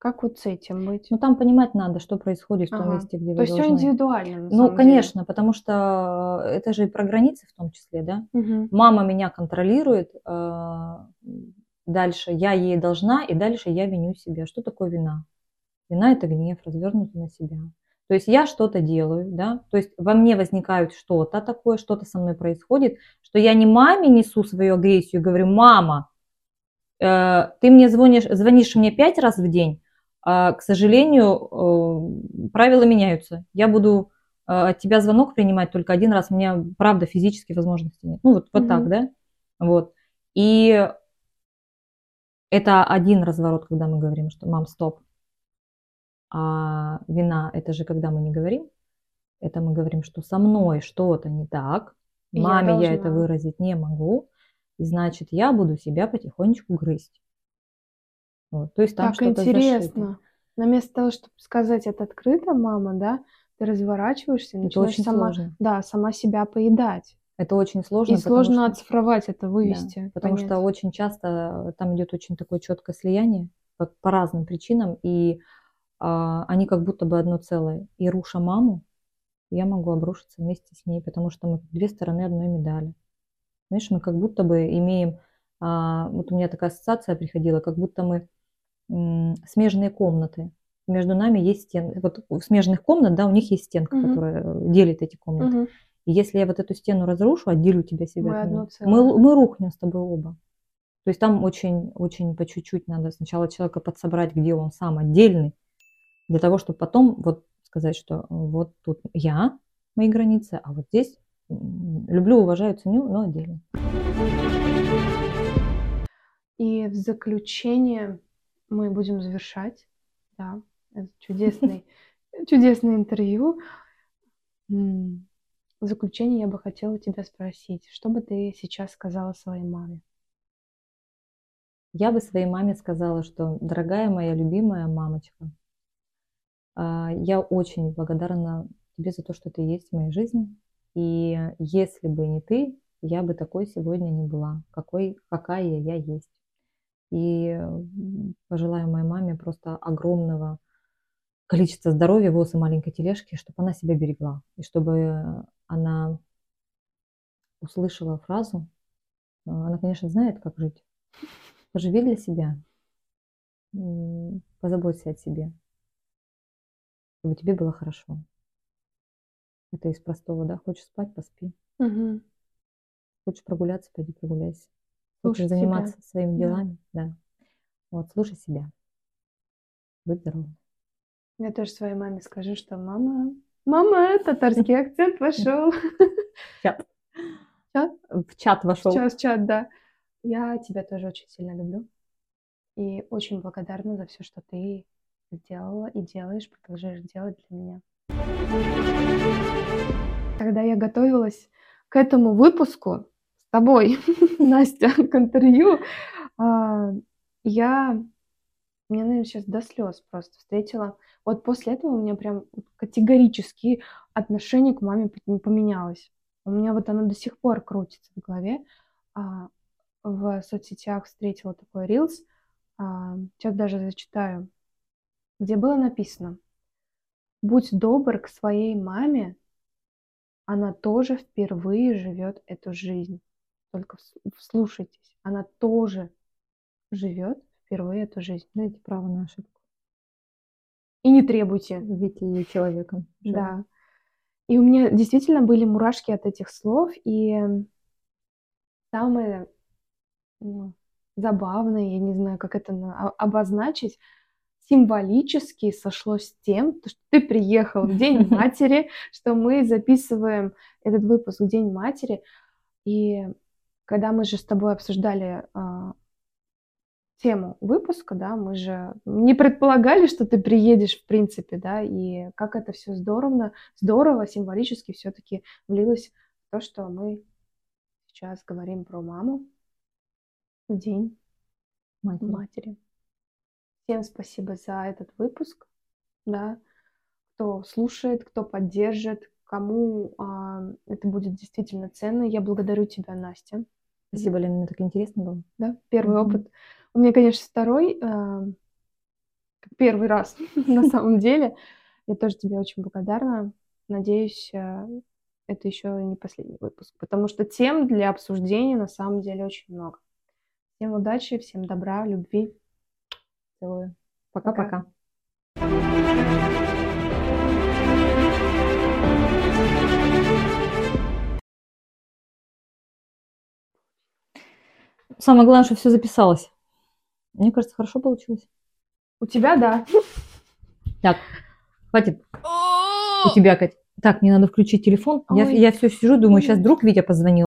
Speaker 1: как вот с этим быть?
Speaker 2: Ну, там понимать надо, что происходит в том ага. месте, где вы То
Speaker 1: есть все индивидуально,
Speaker 2: Ну, конечно, деле. потому что это же и про границы в том числе, да? Угу. Мама меня контролирует, э, дальше я ей должна, и дальше я виню себя. Что такое вина? Вина – это гнев, развернутый на себя. То есть я что-то делаю, да, то есть во мне возникает что-то такое, что-то со мной происходит, что я не маме несу свою агрессию, говорю, мама, э, ты мне звонишь, звонишь мне пять раз в день, а, к сожалению, э, правила меняются. Я буду от тебя звонок принимать только один раз, у меня, правда, физически возможности нет. Ну, вот, вот так, да? Вот. И это один разворот, когда мы говорим, что мам, стоп. А вина – это же когда мы не говорим. Это мы говорим, что со мной что-то не так. Маме я, я это выразить не могу. И значит, я буду себя потихонечку грызть.
Speaker 1: Вот. То есть там так интересно. Зашито. Но вместо того, чтобы сказать это открыто, мама, да, ты разворачиваешься и начинаешь сама, сложно. да, сама себя поедать.
Speaker 2: Это очень сложно.
Speaker 1: И сложно что... оцифровать это, вывести.
Speaker 2: Да, потому что очень часто там идет очень такое четкое слияние по, по разным причинам, и они как будто бы одно целое. И руша маму, я могу обрушиться вместе с ней, потому что мы две стороны одной медали. Знаешь, мы как будто бы имеем, а, вот у меня такая ассоциация приходила, как будто мы смежные комнаты. Между нами есть стены. Вот у смежных комнат, да, у них есть стенка, угу. которая делит эти комнаты. Угу. И если я вот эту стену разрушу, отделю тебя себя, мы, мы, мы рухнем с тобой оба. То есть там очень, очень по чуть-чуть надо сначала человека подсобрать, где он сам отдельный, для того, чтобы потом вот сказать, что вот тут я, мои границы, а вот здесь люблю, уважаю, ценю, но отдельно.
Speaker 1: И в заключение мы будем завершать. Да, чудесный, чудесное интервью. В заключение я бы хотела тебя спросить, что бы ты сейчас сказала своей маме?
Speaker 2: Я бы своей маме сказала, что, дорогая моя любимая мамочка, я очень благодарна тебе за то, что ты есть в моей жизни. И если бы не ты, я бы такой сегодня не была, какой, какая я есть. И пожелаю моей маме просто огромного количества здоровья, волос и маленькой тележки, чтобы она себя берегла. И чтобы она услышала фразу. А, она, конечно, знает, как жить. Поживи для себя. Позаботься о себе чтобы тебе было хорошо. Это из простого, да? Хочешь спать, поспи. Угу. Хочешь прогуляться, пойди прогуляйся. Слушай Хочешь заниматься себя. своими делами, да. да. Вот, слушай себя. Будь здоровым.
Speaker 1: Я тоже своей маме скажу, что мама, мама, татарский акцент вошел.
Speaker 2: Чат.
Speaker 1: Чат?
Speaker 2: В чат вошел.
Speaker 1: Сейчас чат, да. Я тебя тоже очень сильно люблю. И очень благодарна за все, что ты сделала и делаешь, продолжаешь делать для меня. Когда я готовилась к этому выпуску с тобой, Настя, к интервью, а, я, мне, наверное, сейчас до слез просто встретила. Вот после этого у меня прям категорически отношение к маме поменялось. У меня вот оно до сих пор крутится в голове. А, в соцсетях встретила такой рилс. А, сейчас даже зачитаю где было написано «Будь добр к своей маме, она тоже впервые живет эту жизнь». Только вслушайтесь, она тоже живет впервые эту жизнь.
Speaker 2: Дайте право на ошибку.
Speaker 1: И не требуйте.
Speaker 2: Видите ее человеком.
Speaker 1: Да. И у меня действительно были мурашки от этих слов, и самое ну, забавное, я не знаю, как это обозначить, символически сошлось с тем, что ты приехал в День матери, что мы записываем этот выпуск в День матери. И когда мы же с тобой обсуждали э, тему выпуска, да, мы же не предполагали, что ты приедешь, в принципе, да, и как это все здорово, здорово, символически все-таки влилось в то, что мы сейчас говорим про маму в День матери. матери. Всем спасибо за этот выпуск, да, кто слушает, кто поддержит, кому а, это будет действительно ценно. Я благодарю тебя, Настя.
Speaker 2: Спасибо, Лена, мне так интересно было.
Speaker 1: Да, первый mm-hmm. опыт. У меня, конечно, второй, а, первый раз на самом деле. Я тоже тебе очень благодарна. Надеюсь, а, это еще не последний выпуск, потому что тем для обсуждения на самом деле очень много. Всем удачи, всем добра, любви.
Speaker 2: Целую. Пока-пока. Самое главное, что все записалось. Мне кажется, хорошо получилось.
Speaker 1: У тебя, да.
Speaker 2: Так, хватит. У тебя, Кать. Так, мне надо включить телефон. Я,
Speaker 1: Ой.
Speaker 2: я все сижу, думаю, сейчас вдруг Витя позвонил.